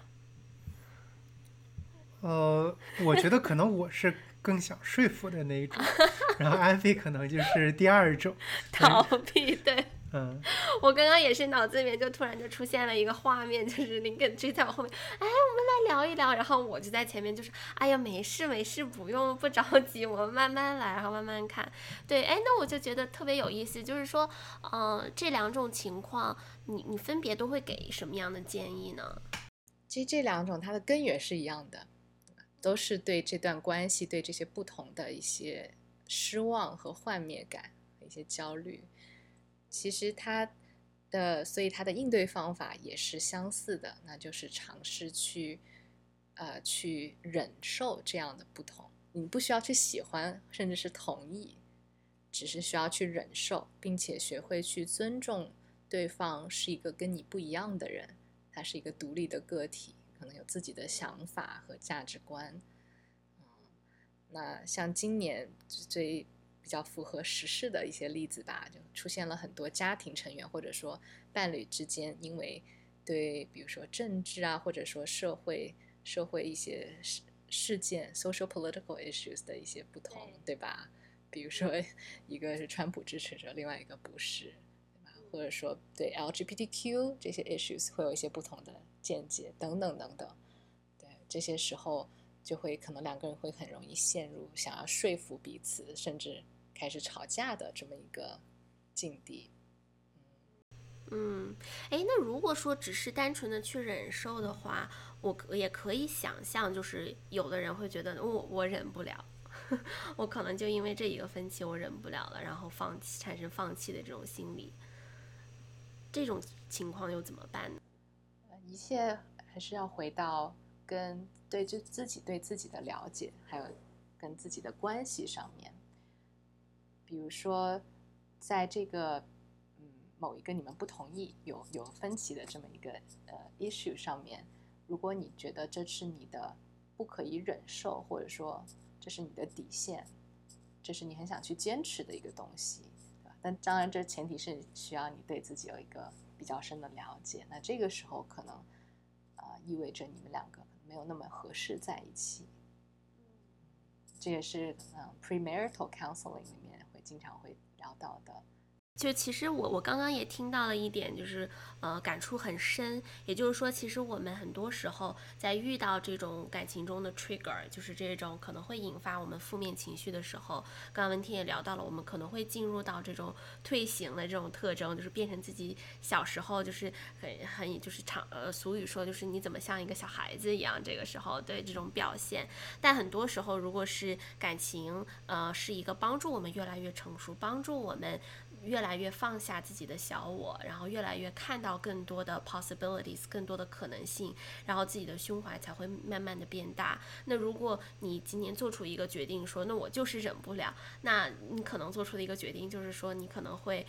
呃，我觉得可能我是更想说服的那一种，然后安菲可能就是第二种 逃避。对，嗯，我刚刚也是脑子里面就突然就出现了一个画面，就是林肯追在我后面，哎，我们来聊一聊，然后我就在前面，就是哎呀，没事没事，不用不着急，我们慢慢来，然后慢慢看。对，哎，那我就觉得特别有意思，就是说，嗯，这两种情况，你你分别都会给什么样的建议呢？其实这两种它的根源是一样的。都是对这段关系、对这些不同的一些失望和幻灭感、一些焦虑，其实他的，所以他的应对方法也是相似的，那就是尝试去，呃，去忍受这样的不同。你不需要去喜欢，甚至是同意，只是需要去忍受，并且学会去尊重对方是一个跟你不一样的人，他是一个独立的个体。可能有自己的想法和价值观，嗯，那像今年最比较符合时事的一些例子吧，就出现了很多家庭成员或者说伴侣之间，因为对比如说政治啊，或者说社会社会一些事事件 （social political issues） 的一些不同，对吧？比如说 一个是川普支持者，另外一个不是。对吧或者说对 LGBTQ 这些 issues 会有一些不同的见解等等等等，对这些时候就会可能两个人会很容易陷入想要说服彼此，甚至开始吵架的这么一个境地。嗯，哎，那如果说只是单纯的去忍受的话，我也可以想象，就是有的人会觉得我我忍不了，我可能就因为这一个分歧我忍不了了，然后放弃产生放弃的这种心理。这种情况又怎么办呢？一切还是要回到跟对就自己对自己的了解，还有跟自己的关系上面。比如说，在这个嗯某一个你们不同意、有有分歧的这么一个呃 issue 上面，如果你觉得这是你的不可以忍受，或者说这是你的底线，这是你很想去坚持的一个东西。但当然，这前提是需要你对自己有一个比较深的了解。那这个时候可能，啊，意味着你们两个没有那么合适在一起。这也是嗯，premarital counseling 里面会经常会聊到的。就其实我我刚刚也听到了一点，就是呃感触很深。也就是说，其实我们很多时候在遇到这种感情中的 trigger，就是这种可能会引发我们负面情绪的时候，刚刚文婷也聊到了，我们可能会进入到这种退行的这种特征，就是变成自己小时候就是很很就是常呃俗语说就是你怎么像一个小孩子一样，这个时候对这种表现。但很多时候，如果是感情呃是一个帮助我们越来越成熟，帮助我们。越来越放下自己的小我，然后越来越看到更多的 possibilities，更多的可能性，然后自己的胸怀才会慢慢的变大。那如果你今年做出一个决定，说那我就是忍不了，那你可能做出的一个决定就是说你可能会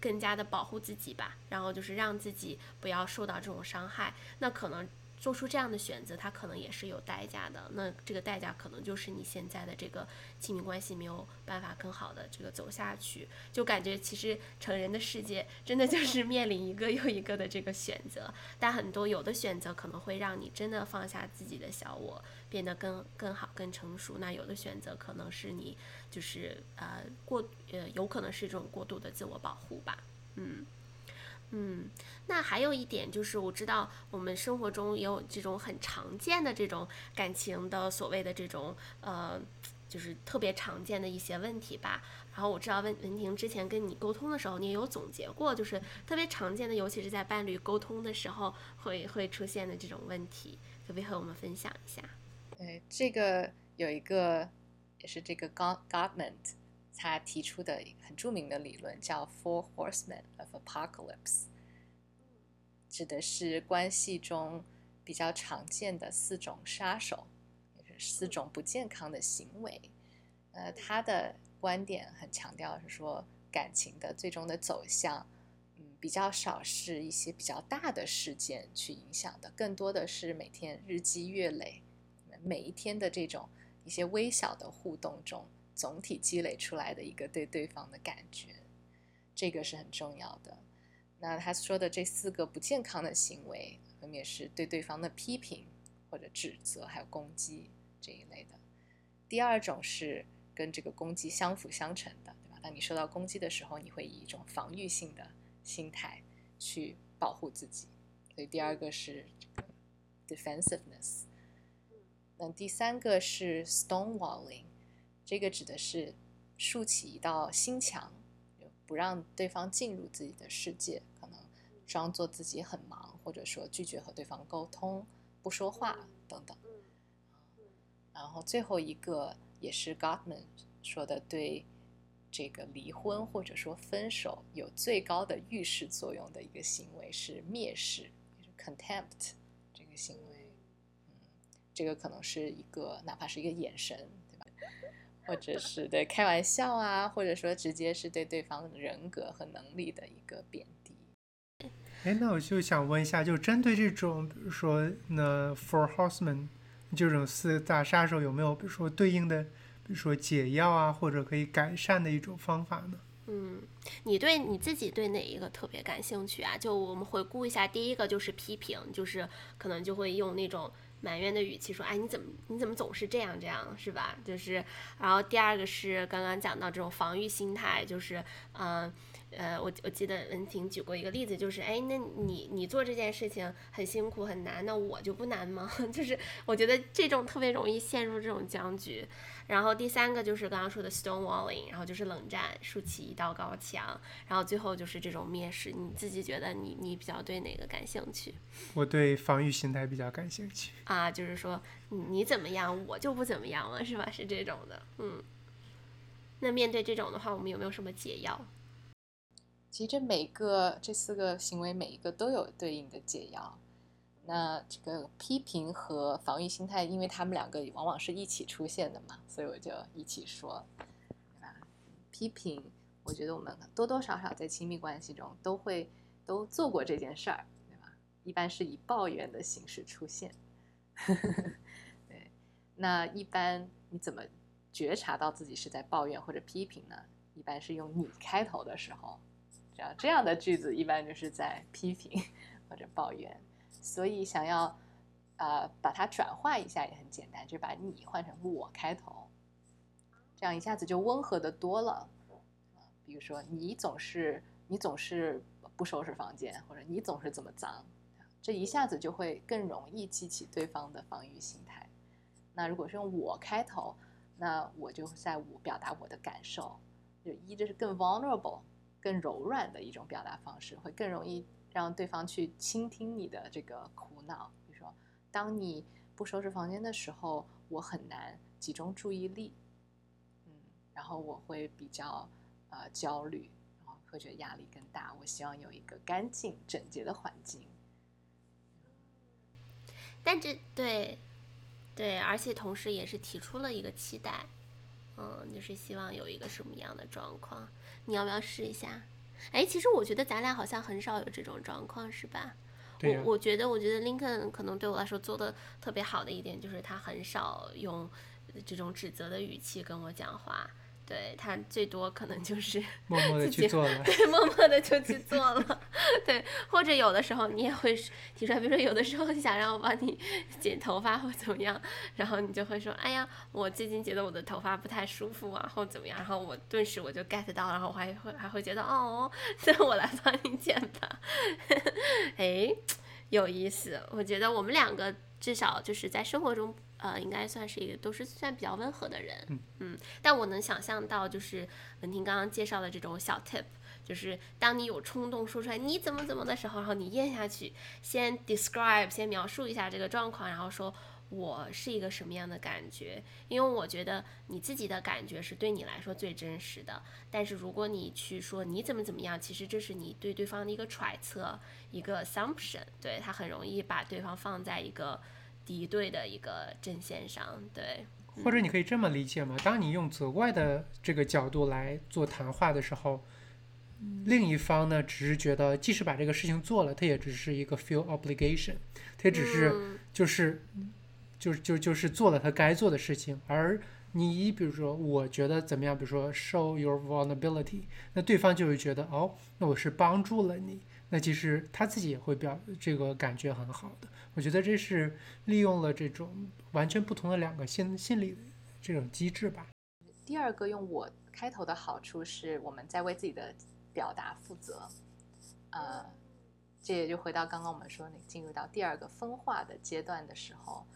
更加的保护自己吧，然后就是让自己不要受到这种伤害。那可能做出这样的选择，他可能也是有代价的。那这个代价可能就是你现在的这个亲密关系没有办法更好的这个走下去。就感觉其实成人的世界真的就是面临一个又一个的这个选择，但很多有的选择可能会让你真的放下自己的小我，变得更更好、更成熟。那有的选择可能是你就是呃过呃有可能是这种过度的自我保护吧。嗯。嗯，那还有一点就是，我知道我们生活中也有这种很常见的这种感情的所谓的这种呃，就是特别常见的一些问题吧。然后我知道文文婷之前跟你沟通的时候，你也有总结过，就是特别常见的，尤其是在伴侣沟通的时候会会出现的这种问题，可不可以和我们分享一下？对，这个有一个也是这个 God Godman。他提出的很著名的理论叫 Four Horsemen of Apocalypse，指的是关系中比较常见的四种杀手，也是四种不健康的行为。呃，他的观点很强调是说，感情的最终的走向，嗯，比较少是一些比较大的事件去影响的，更多的是每天日积月累，每一天的这种一些微小的互动中。总体积累出来的一个对对方的感觉，这个是很重要的。那他说的这四个不健康的行为，分别是对对方的批评或者指责，还有攻击这一类的。第二种是跟这个攻击相辅相成的，对吧？当你受到攻击的时候，你会以一种防御性的心态去保护自己，所以第二个是这个 defensiveness。那第三个是 stonewalling。这个指的是竖起一道心墙，不让对方进入自己的世界，可能装作自己很忙，或者说拒绝和对方沟通、不说话等等。然后最后一个也是 Gottman 说的，对这个离婚或者说分手有最高的预示作用的一个行为是蔑视，就是 contempt 这个行为。这个可能是一个哪怕是一个眼神。或者是对开玩笑啊，或者说直接是对对方人格和能力的一个贬低。哎，那我就想问一下，就针对这种，比如说那 Four Horsemen 这种四大杀手，有没有比如说对应的，比如说解药啊，或者可以改善的一种方法呢？嗯，你对你自己对哪一个特别感兴趣啊？就我们回顾一下，第一个就是批评，就是可能就会用那种。埋怨的语气说：“哎，你怎么你怎么总是这样这样是吧？就是，然后第二个是刚刚讲到这种防御心态，就是，嗯。”，我我记得文婷举过一个例子，就是哎，那你你做这件事情很辛苦很难，那我就不难吗？就是我觉得这种特别容易陷入这种僵局。然后第三个就是刚刚说的 stonewalling，然后就是冷战，竖起一道高墙。然后最后就是这种蔑视。你自己觉得你你比较对哪个感兴趣？我对防御心态比较感兴趣。啊，就是说你怎么样，我就不怎么样了，是吧？是这种的。嗯。那面对这种的话，我们有没有什么解药？其实这每个这四个行为每一个都有对应的解药。那这个批评和防御心态，因为他们两个往往是一起出现的嘛，所以我就一起说，对吧？批评，我觉得我们多多少少在亲密关系中都会都做过这件事儿，对吧？一般是以抱怨的形式出现。对，那一般你怎么觉察到自己是在抱怨或者批评呢？一般是用你开头的时候。这样这样的句子一般就是在批评或者抱怨，所以想要呃把它转化一下也很简单，就把你换成我开头，这样一下子就温和的多了。比如说你总是你总是不收拾房间，或者你总是这么脏，这一下子就会更容易激起对方的防御心态。那如果是用我开头，那我就在我表达我的感受，就一这是更 vulnerable。更柔软的一种表达方式，会更容易让对方去倾听你的这个苦恼。比如说，当你不收拾房间的时候，我很难集中注意力，嗯，然后我会比较呃焦虑，然后会觉得压力更大。我希望有一个干净整洁的环境。但这对对，而且同时也是提出了一个期待。嗯，就是希望有一个什么样的状况？你要不要试一下？哎，其实我觉得咱俩好像很少有这种状况，是吧？对呀我我觉得，我觉得林肯可能对我来说做的特别好的一点，就是他很少用这种指责的语气跟我讲话。对他最多可能就是 默默的去做了。对，默默的就去做了，对，或者有的时候你也会提出来，比如说有的时候你想让我帮你 剪头发或怎么样，然后你就会说，哎呀，我最近觉得我的头发不太舒服啊，或怎么样，然后我顿时我就 get 到，然后我还会还会觉得，哦，那我来帮你剪吧，哎，有意思，我觉得我们两个至少就是在生活中。呃，应该算是一个都是算比较温和的人，嗯但我能想象到，就是文婷刚刚介绍的这种小 tip，就是当你有冲动说出来你怎么怎么的时候，然后你咽下去，先 describe，先描述一下这个状况，然后说我是一个什么样的感觉，因为我觉得你自己的感觉是对你来说最真实的。但是如果你去说你怎么怎么样，其实这是你对对方的一个揣测，一个 assumption，对他很容易把对方放在一个敌对的一个阵线上，对。或者你可以这么理解吗，当你用责怪的这个角度来做谈话的时候，另一方呢只是觉得，即使把这个事情做了，他也只是一个 feel obligation，他也只是嗯。就是就是就就是做了他该做的事情，而你比如说我觉得怎么样，比如说 show your vulnerability，那对方就会觉得哦，那我是帮助了你，那其实他自己也会表这个感觉很好的。我觉得这是利用了这种完全不同的两个心心理这种机制吧。第二个用我开头的好处是我们在为自己的表达负责，呃，这也就回到刚刚我们说那进入到第二个分化的阶段的时候，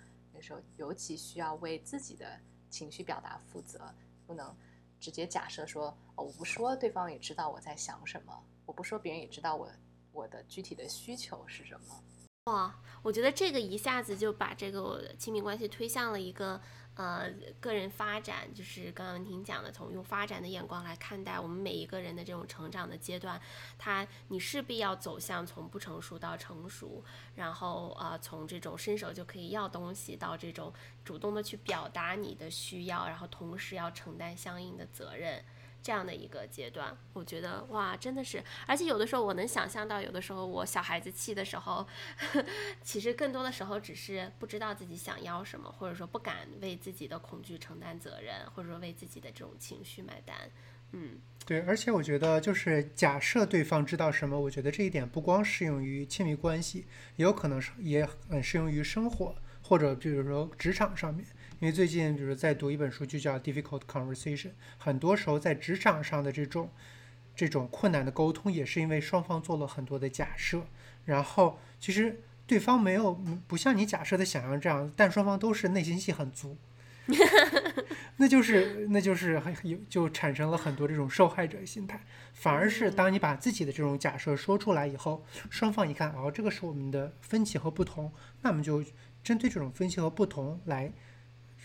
时候尤其需要为自己的情绪表达负责，不能直接假设说哦，我不说对方也知道我在想什么，我不说别人也知道我我的具体的需求是什么。哇，我觉得这个一下子就把这个亲密关系推向了一个呃个人发展，就是刚刚您讲的，从用发展的眼光来看待我们每一个人的这种成长的阶段，他你势必要走向从不成熟到成熟，然后呃从这种伸手就可以要东西到这种主动的去表达你的需要，然后同时要承担相应的责任。这样的一个阶段，我觉得哇，真的是，而且有的时候我能想象到，有的时候我小孩子气的时候，其实更多的时候只是不知道自己想要什么，或者说不敢为自己的恐惧承担责任，或者说为自己的这种情绪买单。嗯，对，而且我觉得就是假设对方知道什么，我觉得这一点不光适用于亲密关系，也有可能是也很适用于生活或者比如说职场上面。因为最近比如在读一本书，就叫《Difficult Conversation》，很多时候在职场上的这种这种困难的沟通，也是因为双方做了很多的假设，然后其实对方没有不像你假设的想象这样，但双方都是内心戏很足。那就是那就是很有就产生了很多这种受害者心态，反而是当你把自己的这种假设说出来以后，双方一看哦，这个是我们的分歧和不同，那我们就针对这种分歧和不同来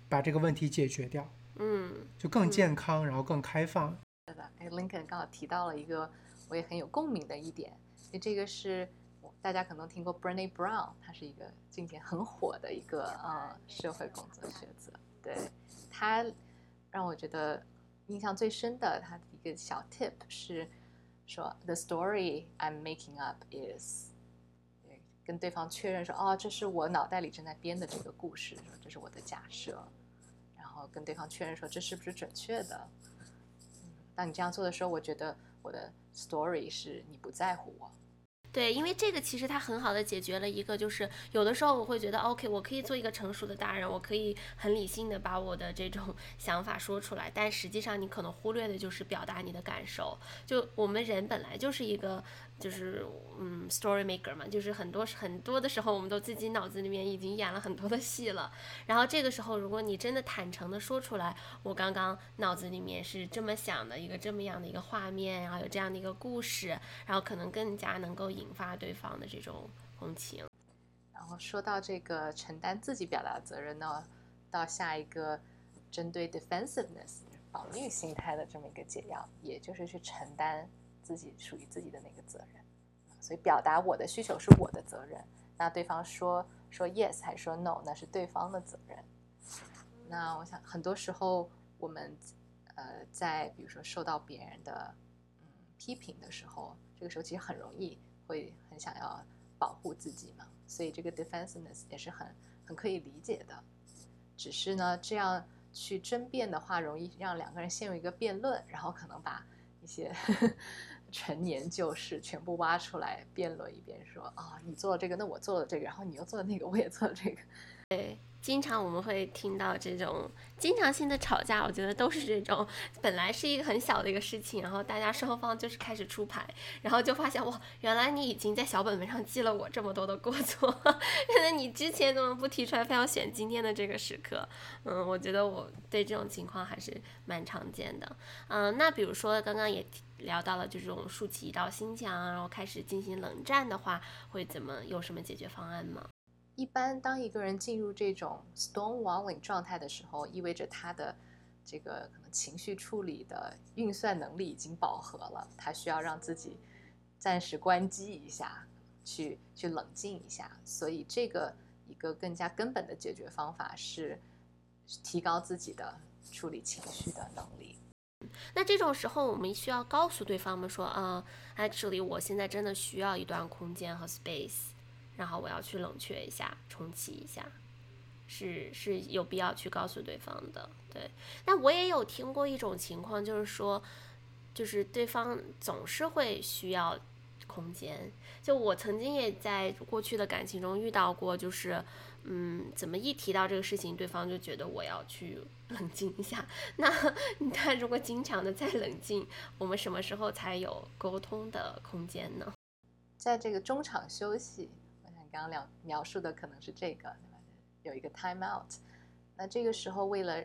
把这个问题解决掉，嗯，就更健康，然后更开放。是的，哎，Lincoln 刚好提到了一个我也很有共鸣的一点，因为这个是我大家可能听过 Brené Brown，他是一个今年很火的一个呃社会工作学者，对他让我觉得印象最深的，他的一个小 tip 是说 The story I'm making up is，对，跟对方确认说哦，这是我脑袋里正在编的这个故事，说这是我的假设，然后跟对方确认说这是不是准确的。当你这样做的时候，我觉得我的 story 是你不在乎我。对，因为这个其实它很好的解决了一个，就是有的时候我会觉得，OK，我可以做一个成熟的大人，我可以很理性的把我的这种 想法说出来，但实际上你可能忽略的就是表达你的感受。就我们人本来就是一个，就是嗯，story maker 嘛，就是很多很多的时候，我们都自己脑子里面已经演了很多的戏了。然后这个时候，如果你真的坦诚的说出来，我刚刚脑子里面是这么想的，一个这么样的一个画面，然后有这样的一个故事，然后可能更加能够引发对方的这种共情。然后说到这个承担自己表达责任呢，到下一个针对 defensiveness 防御心态的这么一个解药，也就是去承担自己属于自己的那个责任。所以表达我的需求是我的责任，那对方说说 yes 还是说 no，那是对方的责任。那我想很多时候我们呃在比如说受到别人的嗯批评的时候，这个时候其实很容易会很想要保护自己嘛，所以这个 defensiveness 也是很很可以理解的。只是呢，这样去争辩的话，容易让两个人陷入一个辩论，然后可能把一些陈年旧事全部挖出来辩论一遍，说啊，你做了这个，那我做了这个，然后你又做了那个，我也做了这个。对，经常我们会听到这种经常性的吵架，我觉得都是这种，本来是一个很小的一个事情，然后大家双方就是开始出牌，然后就发现哇，原来你已经在小本本上记了我这么多的过错，原来你之前怎么不提出来，非要选今天的这个时刻？嗯，我觉得我对这种情况还是蛮常见的。嗯，那比如说刚刚也聊到了，就这种竖起一道心墙，然后开始进行冷战的话，会怎么有什么解决方案吗？一般当一个人进入这种 stonewalling 状态的时候，意味着他的这个可能情绪处理的运算能力已经饱和了，他需要让自己暂时关机一下，去去冷静一下。所以这个一个更加根本的解决方法是提高自己的处理情绪的能力。那这种时候，我们需要告诉对方们说，啊，actually，我现在真的需要一段空间和 space。然后我要去冷却一下，重启一下，是是有必要去告诉对方的。对，那我也有听过一种情况，就是说，就是对方总是会需要空间。就我曾经也在过去的感情中遇到过，就是，嗯，怎么一提到这个事情，对方就觉得我要去冷静一下。那 你看，如果经常的在冷静，我们什么时候才有沟通的空间呢？在这个中场休息。刚刚描描述的可能是这个，有一个 time out。那这个时候，为了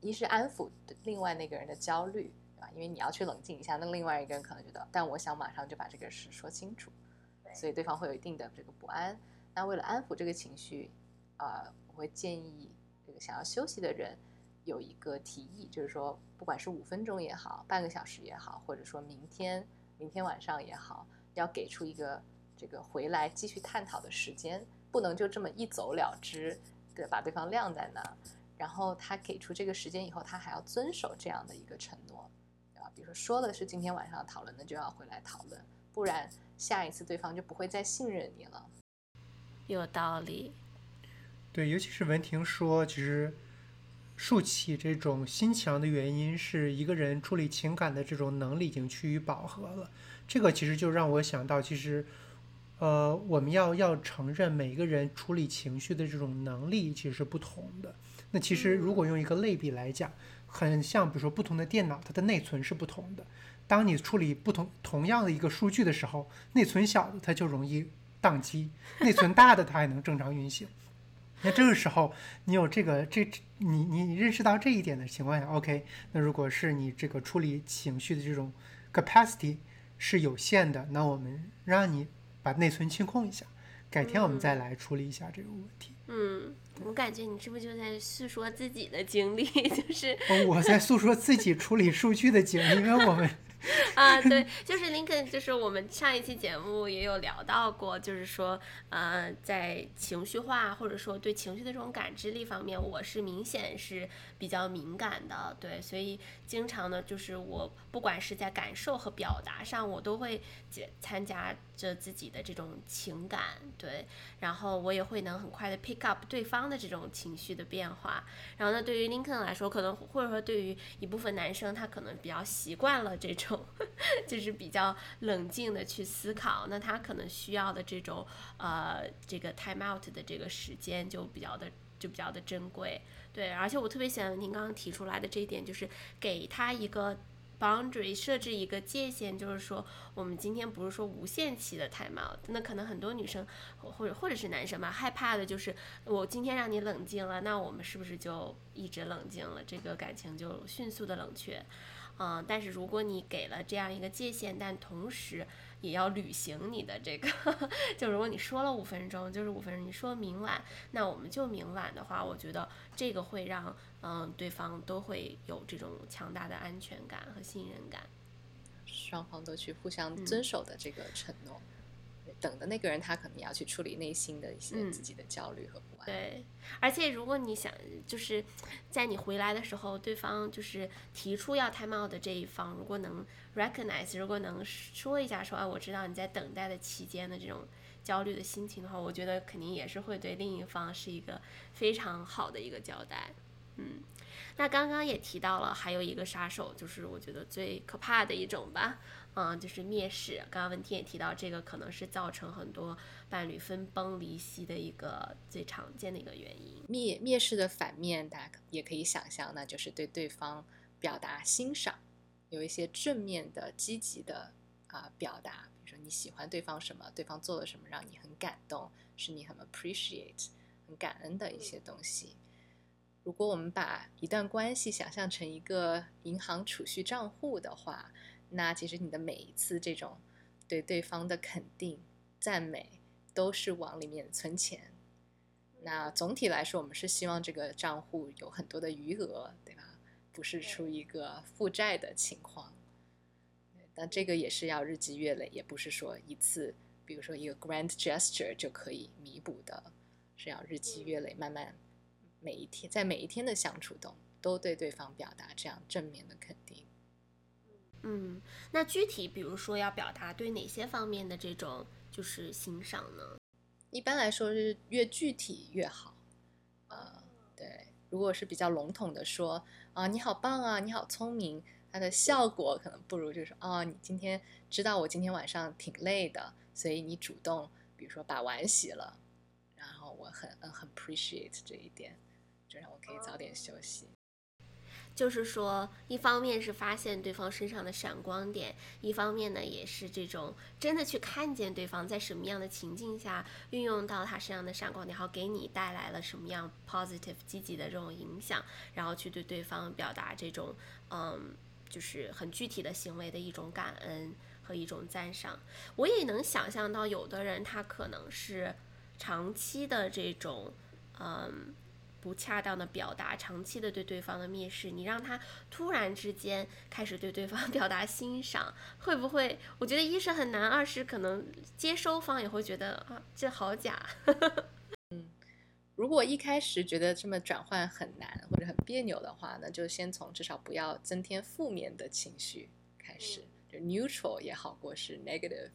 一是安抚另外那个人的焦虑，对吧？因为你要去冷静一下，那另外一个人可能觉得，但我想马上就把这个事说清楚，所以对方会有一定的这个不安。那为了安抚这个情绪，啊，我会建议这个想要休息的人有一个提议，就是说，不管是五分钟也好，半个小时也好，或者说明天明天晚上也好，要给出一个。这个回来继续探讨的时间不能就这么一走了之，对，把对方晾在那儿。然后他给出这个时间以后，他还要遵守这样的一个承诺，啊？比如说说的是今天晚上讨论的，就要回来讨论，不然下一次对方就不会再信任你了。有道理。对，尤其是文婷说，其实竖起这种心墙的原因是一个人处理情感的这种能力已经趋于饱和了。这个其实就让我想到，其实。呃，我们要要承认每个人处理情绪的这种能力其实是不同的。那其实如果用一个类比来讲，很像，比如说不同的电脑，它的内存是不同的。当你处理不同同样的一个数据的时候，内存小的它就容易宕机，内存大的它还能正常运行。那这个时候你有这个这你你认识到这一点的情况下，OK，那如果是你这个处理情绪的这种 capacity 是有限的，那我们让你。把内存清空一下，改天我们再来处理一下这个问题。嗯，我感觉你是不是就在诉说自己的经历？就是我在诉说自己处理数据的经历，因为我们。啊，对，就是林肯，就是我们上一期节目也有聊到过，就是说，呃，在情绪化或者说对情绪的这种感知力方面，我是明显是比较敏感的，对，所以经常呢，就是我不管是在感受和表达上，我都会参加着自己的这种情感，对，然后我也会能很快的 pick up 对方的这种情绪的变化，然后呢，对于林肯来说，可能或者说对于一部分男生，他可能比较习惯了这种。就是比较冷静的去思考，那他可能需要的这种呃这个 time out 的这个时间就比较的就比较的珍贵，对，而且我特别喜欢您刚刚提出来的这一点，就是给他一个 boundary 设置一个界限，就是说我们今天不是说无限期的 time out，那可能很多女生或者或者是男生吧，害怕的就是我今天让你冷静了，那我们是不是就一直冷静了，这个感情就迅速的冷却。嗯，但是如果你给了这样一个界限，但同时也要履行你的这个，就如果你说了五分钟，就是五分钟，你说明晚，那我们就明晚的话，我觉得这个会让嗯对方都会有这种强大的安全感和信任感，双方都去互相遵守的这个承诺。等的那个人，他可能要去处理内心的一些自己的焦虑和对，而且如果你想，就是在你回来的时候，对方就是提出要 time out 的这一方，如果能 recognize，如果能说一下说，哎，我知道你在等待的期间的这种焦虑的心情的话，我觉得肯定也是会对另一方是一个非常好的一个交代。嗯，那刚刚也提到了，还有一个杀手，就是我觉得最可怕的一种吧，嗯，就是蔑视。刚刚文婷也提到，这个可能是造成很多伴侣分崩离析的一个最常见的一个原因。蔑蔑视的反面，大家也可以想象，那就是对对方表达欣赏，有一些正面的、积极的啊表达，比如说你喜欢对方什么，对方做了什么让你很感动，是你很 appreciate、很感恩的一些东西。如果我们把一段关系想象成一个银行储蓄账户的话，那其实你的每一次这种对对方的肯定、赞美，都是往里面存钱。那总体来说，我们是希望这个账户有很多的余额，对吧？不是出一个负债的情况。但这个也是要日积月累，也不是说一次，比如说一个 grand gesture 就可以弥补的，是要日积月累，慢慢。每一天，在每一天的相处中，都对对方表达这样正面的肯定。嗯，那具体比如说要表达对哪些方面的这种就是欣赏呢？一般来说是越具体越好。呃，对，如果是比较笼统的说啊，你好棒啊，你好聪明，它的效果可能不如就是啊，你今天知道我今天晚上挺累的，所以你主动，比如说把碗洗了，然后我很嗯很 appreciate 这一点。就让我可以早点休息。就是说，一方面是发现对方身上的闪光点，一方面呢，也是这种真的去看见对方在什么样的情境下运用到他身上的闪光点，然后给你带来了什么样 positive 积极的这种影响，然后去对对方表达这种嗯，就是很具体的行为的一种感恩和一种赞赏。我也能想象到，有的人他可能是长期的这种嗯。不恰当的表达，长期的对对方的蔑视，你让他突然之间开始对对方 表达欣赏，会不会？我觉得一是很难，二是可能接收方也会觉得啊，这好假。嗯，如果一开始觉得这么转换很难或者很别扭的话，那就先从至少不要增添负面的情绪开始，就 neutral 也好过是 negative。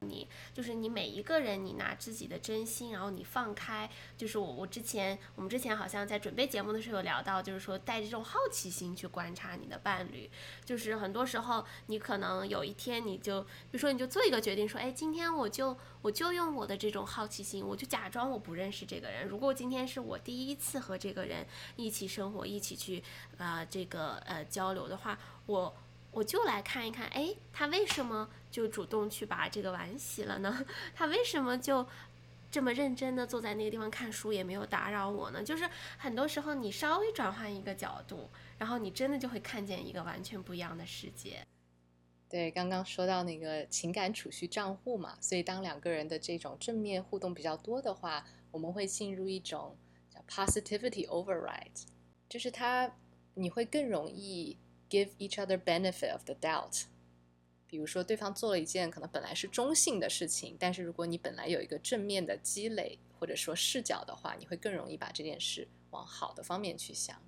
你就是你每一个人，你拿自己的真心，然后你放开。就是我，我之前我们之前好像在准备节目的时候有聊到，就是说带着这种好奇心去观察你的伴侣。就是很多时候，你可能有一天你就，比如说你就做一个决定，说，哎，今天我就我就用我的这种好奇心，我就假装我不认识这个人。如果今天是我第一次和这个人一起生活，一起去啊这个呃交流的话，我。我就来看一看，哎，他为什么就主动去把这个碗洗了呢？他为什么就这么认真的坐在那个地方看书，也没有打扰我呢？就是很多时候你稍微转换一个角度，然后你真的就会看见一个完全不一样的世界。对，刚刚说到那个情感储蓄账户嘛，所以当两个人的这种正面互动比较多的话，我们会进入一种叫 positivity override，就是他你会更容易。Give each other benefit of the doubt。比如说，对方做了一件可能本来是中性的事情，但是如果你本来有一个正面的积累或者说视角的话，你会更容易把这件事往好的方面去想。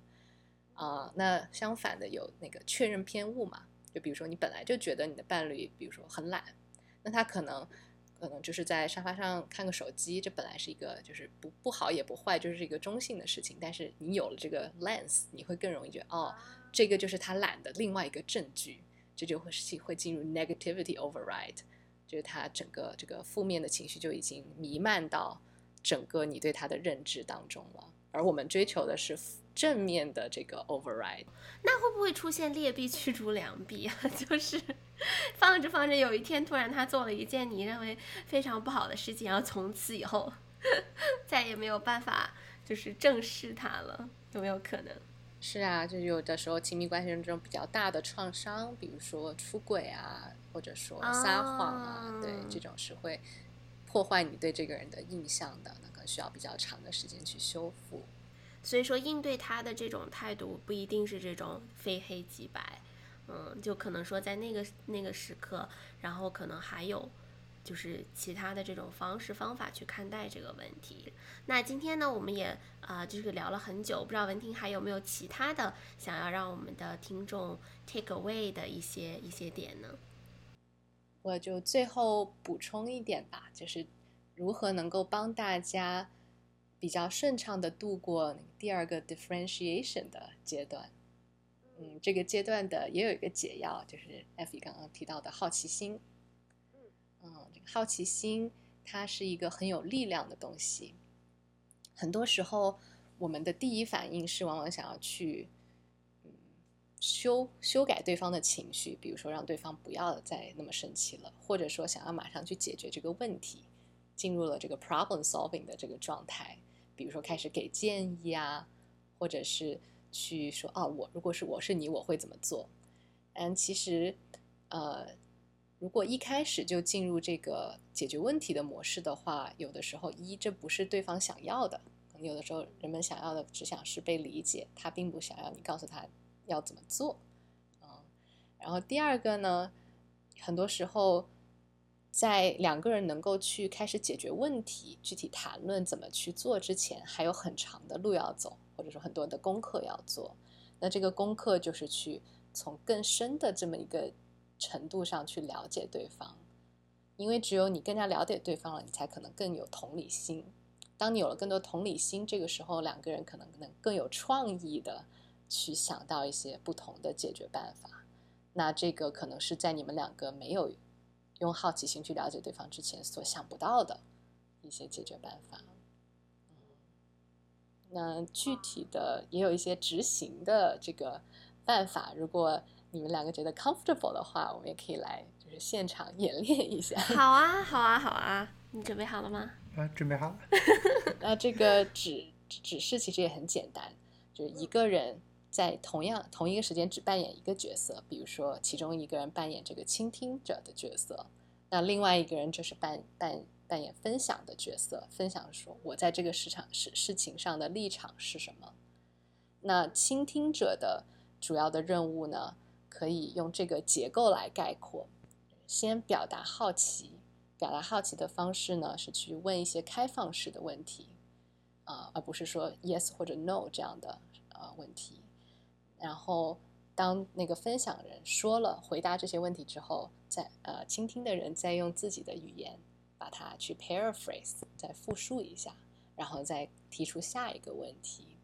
啊，那相反的有那个确认偏误嘛？就比如说，你本来就觉得你的伴侣，比如说很懒，那他可能可能就是在沙发上看个手机，这本来是一个就是不不好也不坏，就是一个中性的事情。但是你有了这个 lens，你会更容易觉得哦。这个就是他懒的另外一个证据，这就会是会进入 negativity override，就是他整个这个负面的情绪就已经弥漫到整个你对他的认知当中了。而我们追求的是正面的这个 override，那会不会出现劣币驱逐良币啊？就是放着放着，有一天突然他做了一件你认为非常不好的事情，然后从此以后 再也没有办法就是正视他了，有没有可能？是啊，就有的时候亲密关系中这种比较大的创伤，比如说出轨啊，或者说撒谎啊，对，这种是会破坏你对这个人的印象的，那可能需要比较长的时间去修复。所以说，应对他的这种态度不一定是这种非黑即白，嗯，就可能说在那个那个时刻，然后可能还有。就是其他的这种方式方法去看待这个问题。那今天呢，我们也啊，就是聊了很久，不知道文婷还有没有其他的想要让我们的听众 take away 的一些一些点呢？我就最后补充一点吧，就是如何能够帮大家比较顺畅的度过第二个 differentiation 的阶段。嗯，这个阶段的也有一个解药，就是艾菲刚刚提到的好奇心。好奇心它是一个很有力量的东西。很多时候，我们的第一反应是往往想要去，嗯，修修改对方的情绪，比如说让对方不要再那么生气了，或者说想要马上去解决这个问题，进入了这个 problem solving 的这个状态，比如说开始给建议啊，或者是去说啊，我如果是我是你，我会怎么做？嗯，其实，呃。如果一开始就进入这个解决问题的模式的话，有的时候一这不是对方想要的，可能有的时候人们想要的只想是被理解，他并不想要你告诉他要怎么做，嗯。然后第二个呢，很多时候在两个人能够去开始解决问题、具体谈论怎么去做之前，还有很长的路要走，或者说很多的功课要做。那这个功课就是去从更深的这么一个。程度上去了解对方，因为只有你更加了解对方了，你才可能更有同理心。当你有了更多同理心，这个时候两个人可能能更有创意的去想到一些不同的解决办法。那这个可能是在你们两个没有用好奇心去了解对方之前所想不到的一些解决办法。那具体的也有一些执行的这个办法，如果。你们两个觉得 comfortable 的话，我们也可以来就是现场演练一下。好啊，好啊，好啊！你准备好了吗？啊，准备好了。那这个指指示其实也很简单，就是一个人在同样同一个时间只扮演一个角色。比如说，其中一个人扮演这个倾听者的角色，那另外一个人就是扮扮扮演分享的角色，分享说我在这个市场事事情上的立场是什么。那倾听者的主要的任务呢？可以用这个结构来概括：先表达好奇，表达好奇的方式呢是去问一些开放式的问题，啊，而不是说 yes 或者 no 这样的呃问题。然后当那个分享人说了回答这些问题之后，再呃倾听的人再用自己的语言把它去 paraphrase，再复述一下，然后再提出下一个问题。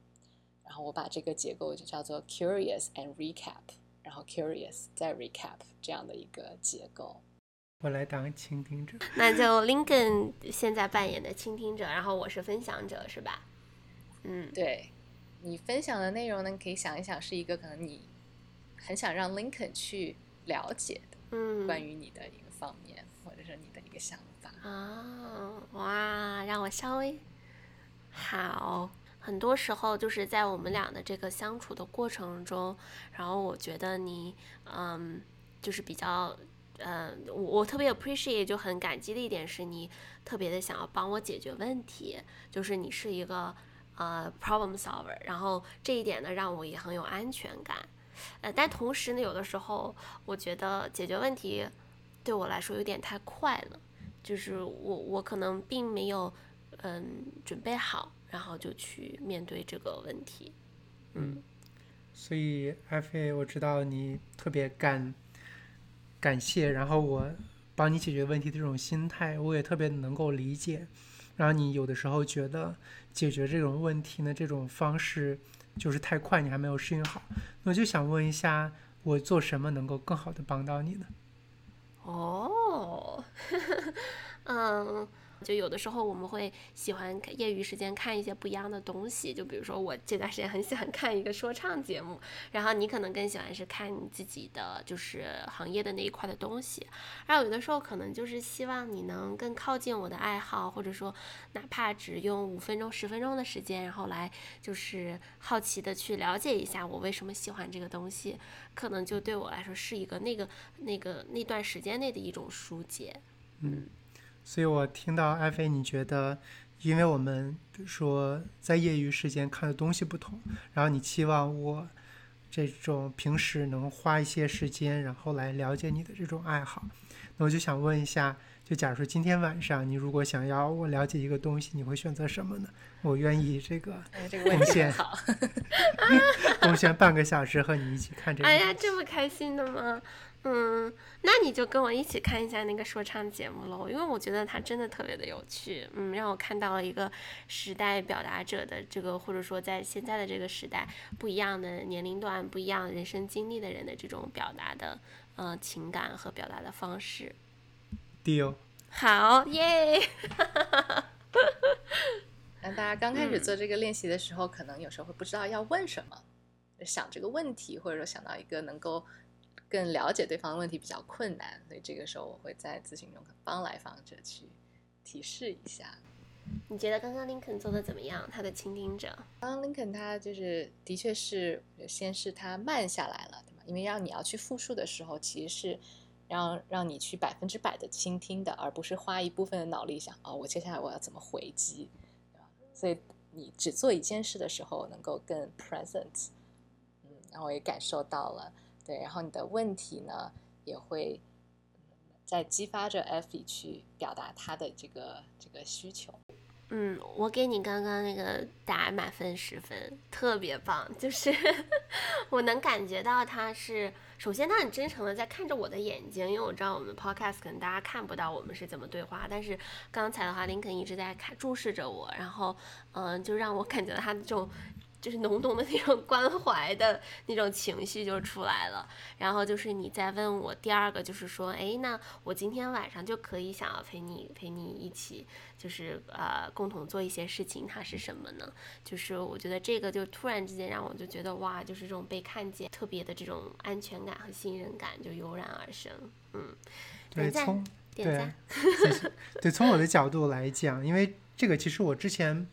然后我把这个结构就叫做 curious and recap。然后 curious 再 recap 这样的一个结构，我来当倾听者，那就 Lincoln 现在扮演的倾听者，然后我是分享者，是吧？嗯，对，你分享的内容呢，可以想一想是一个可能你很想让 Lincoln 去了解的，嗯，关于你的一个方面，或者是你的一个想法。啊，哇，让我稍微好。很多时候就是在我们俩的这个相处的过程中，然后我觉得你，嗯，就是比较，嗯，我我特别 appreciate 就很感激的一点是你特别的想要帮我解决问题，就是你是一个呃 problem solver，然后这一点呢让我也很有安全感，呃，但同时呢有的时候我觉得解决问题对我来说有点太快了，就是我我可能并没有嗯准备好。然后就去面对这个问题，嗯，所以艾菲，我知道你特别感感谢，然后我帮你解决问题的这种心态，我也特别能够理解。然后你有的时候觉得解决这种问题呢，这种方式就是太快，你还没有适应好。那我就想问一下，我做什么能够更好的帮到你呢？哦，嗯。就有的时候我们会喜欢业余时间看一些不一样的东西，就比如说我这段时间很喜欢看一个说唱节目，然后你可能更喜欢是看你自己的就是行业的那一块的东西，然后有的时候可能就是希望你能更靠近我的爱好，或者说哪怕只用五分钟十分钟的时间，然后来就是好奇的去了解一下我为什么喜欢这个东西，可能就对我来说是一个那个那个那段时间内的一种疏解，嗯。所以我听到艾菲，你觉得，因为我们比如说在业余时间看的东西不同，然后你期望我这种平时能花一些时间，然后来了解你的这种爱好。那我就想问一下，就假如说今天晚上你如果想要我了解一个东西，你会选择什么呢？我愿意这个贡献，贡献半个小时和你一起看这个。哎呀，这么开心的吗？嗯，那你就跟我一起看一下那个说唱节目喽，因为我觉得它真的特别的有趣，嗯，让我看到了一个时代表达者的这个，或者说在现在的这个时代，不一样的年龄段、不一样人生经历的人的这种表达的，呃，情感和表达的方式。deal。好耶！那大家刚开始做这个练习的时候，可能有时候会不知道要问什么，想这个问题，或者说想到一个能够更了解对方的问题比较困难，所以这个时候我会在咨询中帮来访者去提示一下。你觉得刚刚林肯做的怎么样？他的倾听者，刚刚林肯他就是的确是先是他慢下来了，对吗？因为让你要去复述的时候，其实是让让你去百分之百的倾听的，而不是花一部分的脑力想哦，我接下来我要怎么回击，对吧？所以你只做一件事的时候，能够更 present，嗯，然后也感受到了，对，然后你的问题呢也会在激发着 F 去表达他的这个这个需求。嗯，我给你刚刚那个打满分十分，特别棒，就是 我能感觉到他是，首先他很真诚的在看着我的眼睛，因为我知道我们 podcast 可能大家看不到我们是怎么对话，但是刚才的话，林肯一直在看注视着我，然后嗯、就让我感觉到他的这种。就是浓浓的那种关怀的那种情绪就出来了，然后就是你再问我第二个，就是说，哎，那我今天晚上就可以想要陪你陪你一起，就是呃共同做一些事情，它是什么呢？就是我觉得这个就突然之间让我就觉得哇，就是这种被看见，特别的这种安全感和信任感就油然而生。嗯，对，点赞从对点赞。对，从我的角度来讲，因为这个其实我之前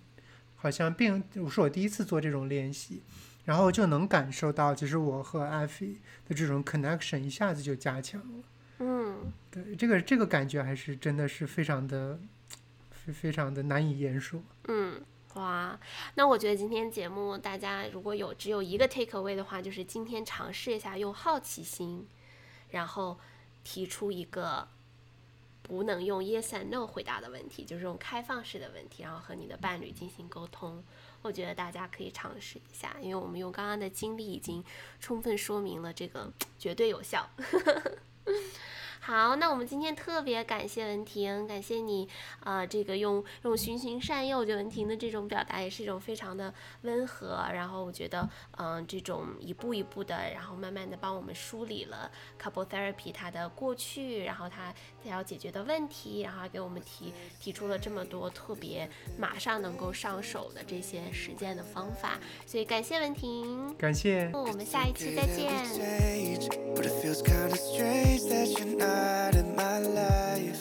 好像并不是我第一次做这种练习，然后就能感受到，其实我和艾菲的这种 connection 一下子就加强了。嗯，对，这个这个感觉还是真的是非常的，非非常的难以言说。嗯，哇，那我觉得今天节目大家如果有只有一个 take away 的话，就是今天尝试一下用好奇心，然后提出一个不能用 yes and no 回答的问题，就是这种开放式的问题，然后和你的伴侣进行沟通。我觉得大家可以尝试一下，因为我们用刚刚的经历已经充分说明了这个 绝对有效。好，那我们今天特别感谢文婷，感谢你，呃，这个用用循循善诱，我觉得文婷的这种表达也是一种非常的温和，然后我觉得，嗯、这种一步一步的，然后慢慢的帮我们梳理了 couple therapy 它的过去，然后它它要解决的问题，然后给我们提提出了这么多特别马上能够上手的这些实践的方法，所以感谢文婷，感谢，我们下一期再见。But it feels kinda strange that you're not in my life.